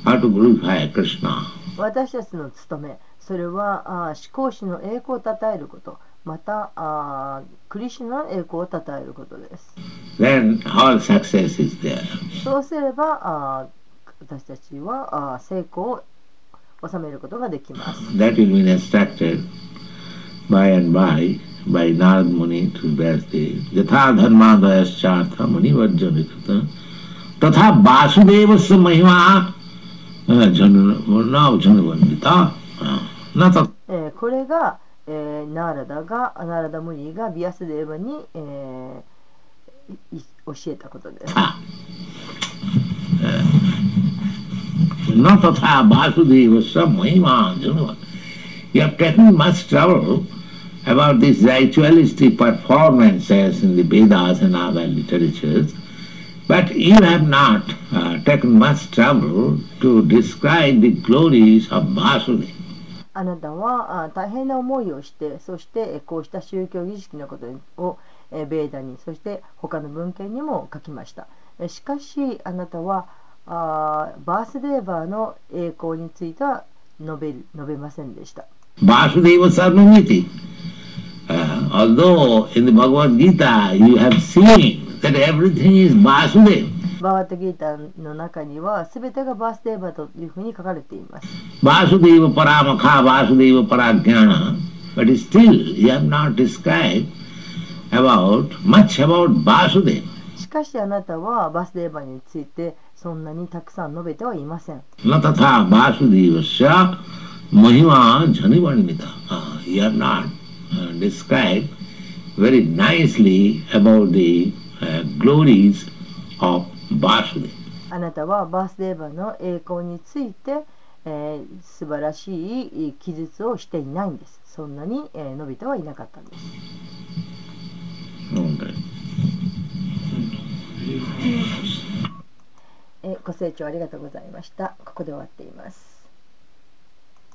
how to glorify Krishna. 私たちの務め、それはあ思考師の栄光を称えること、またあクリシュナの栄光を称えることです。Then all success is there. そうすればあ私たちはあ成功を収めることができます。That will be instructed by and by by Narad Muni to Vyasdev. Yatha dharma dayaschartha muni vajjavikata tatha vasudevasya mahima janavandita na tat えーこれが、えーナーラダがナーラダムニーがビアスデーバに、えーいい教えたことです。 न तथा वासुदेवस्य महिमा Janava. You have taken much trouble About these ritualistic performances in the Vedas and other literatures, but you have not uh, taken much trouble to describe the glories of Vasudeva. あなたはあ大変な思いをして、そしてえーこうした宗教儀式のことを、えーベーダに、そして他の文献にも書きました。えーしかし、あなたはあーバースデーバーの栄光については述べる述べませんでした。Vasudeva Sarvamiti. Uh, although in the Bhagavad Gita you have seen that everything is Vasudev. バーガッドギータの中には全てがバースデーバというふうに書かれています。バースデーバパラマカ、バースデーバパラギャナ。But still, you have not described about, much about バースデー。しかしあなたはバースデーバについてそんなにたくさん述べてはいません。なたたバースデーバシャ、マヒマ、ジャニバンミタ。You have not uh, described very nicely about the uh, glories of Vasudeva. あなたはバースデーバーの栄光について、えー素晴らしい記述をしていないんです。そんなに、えー述べてはいなかったんです。えーご清聴ありがとうございました。ここで終わっています。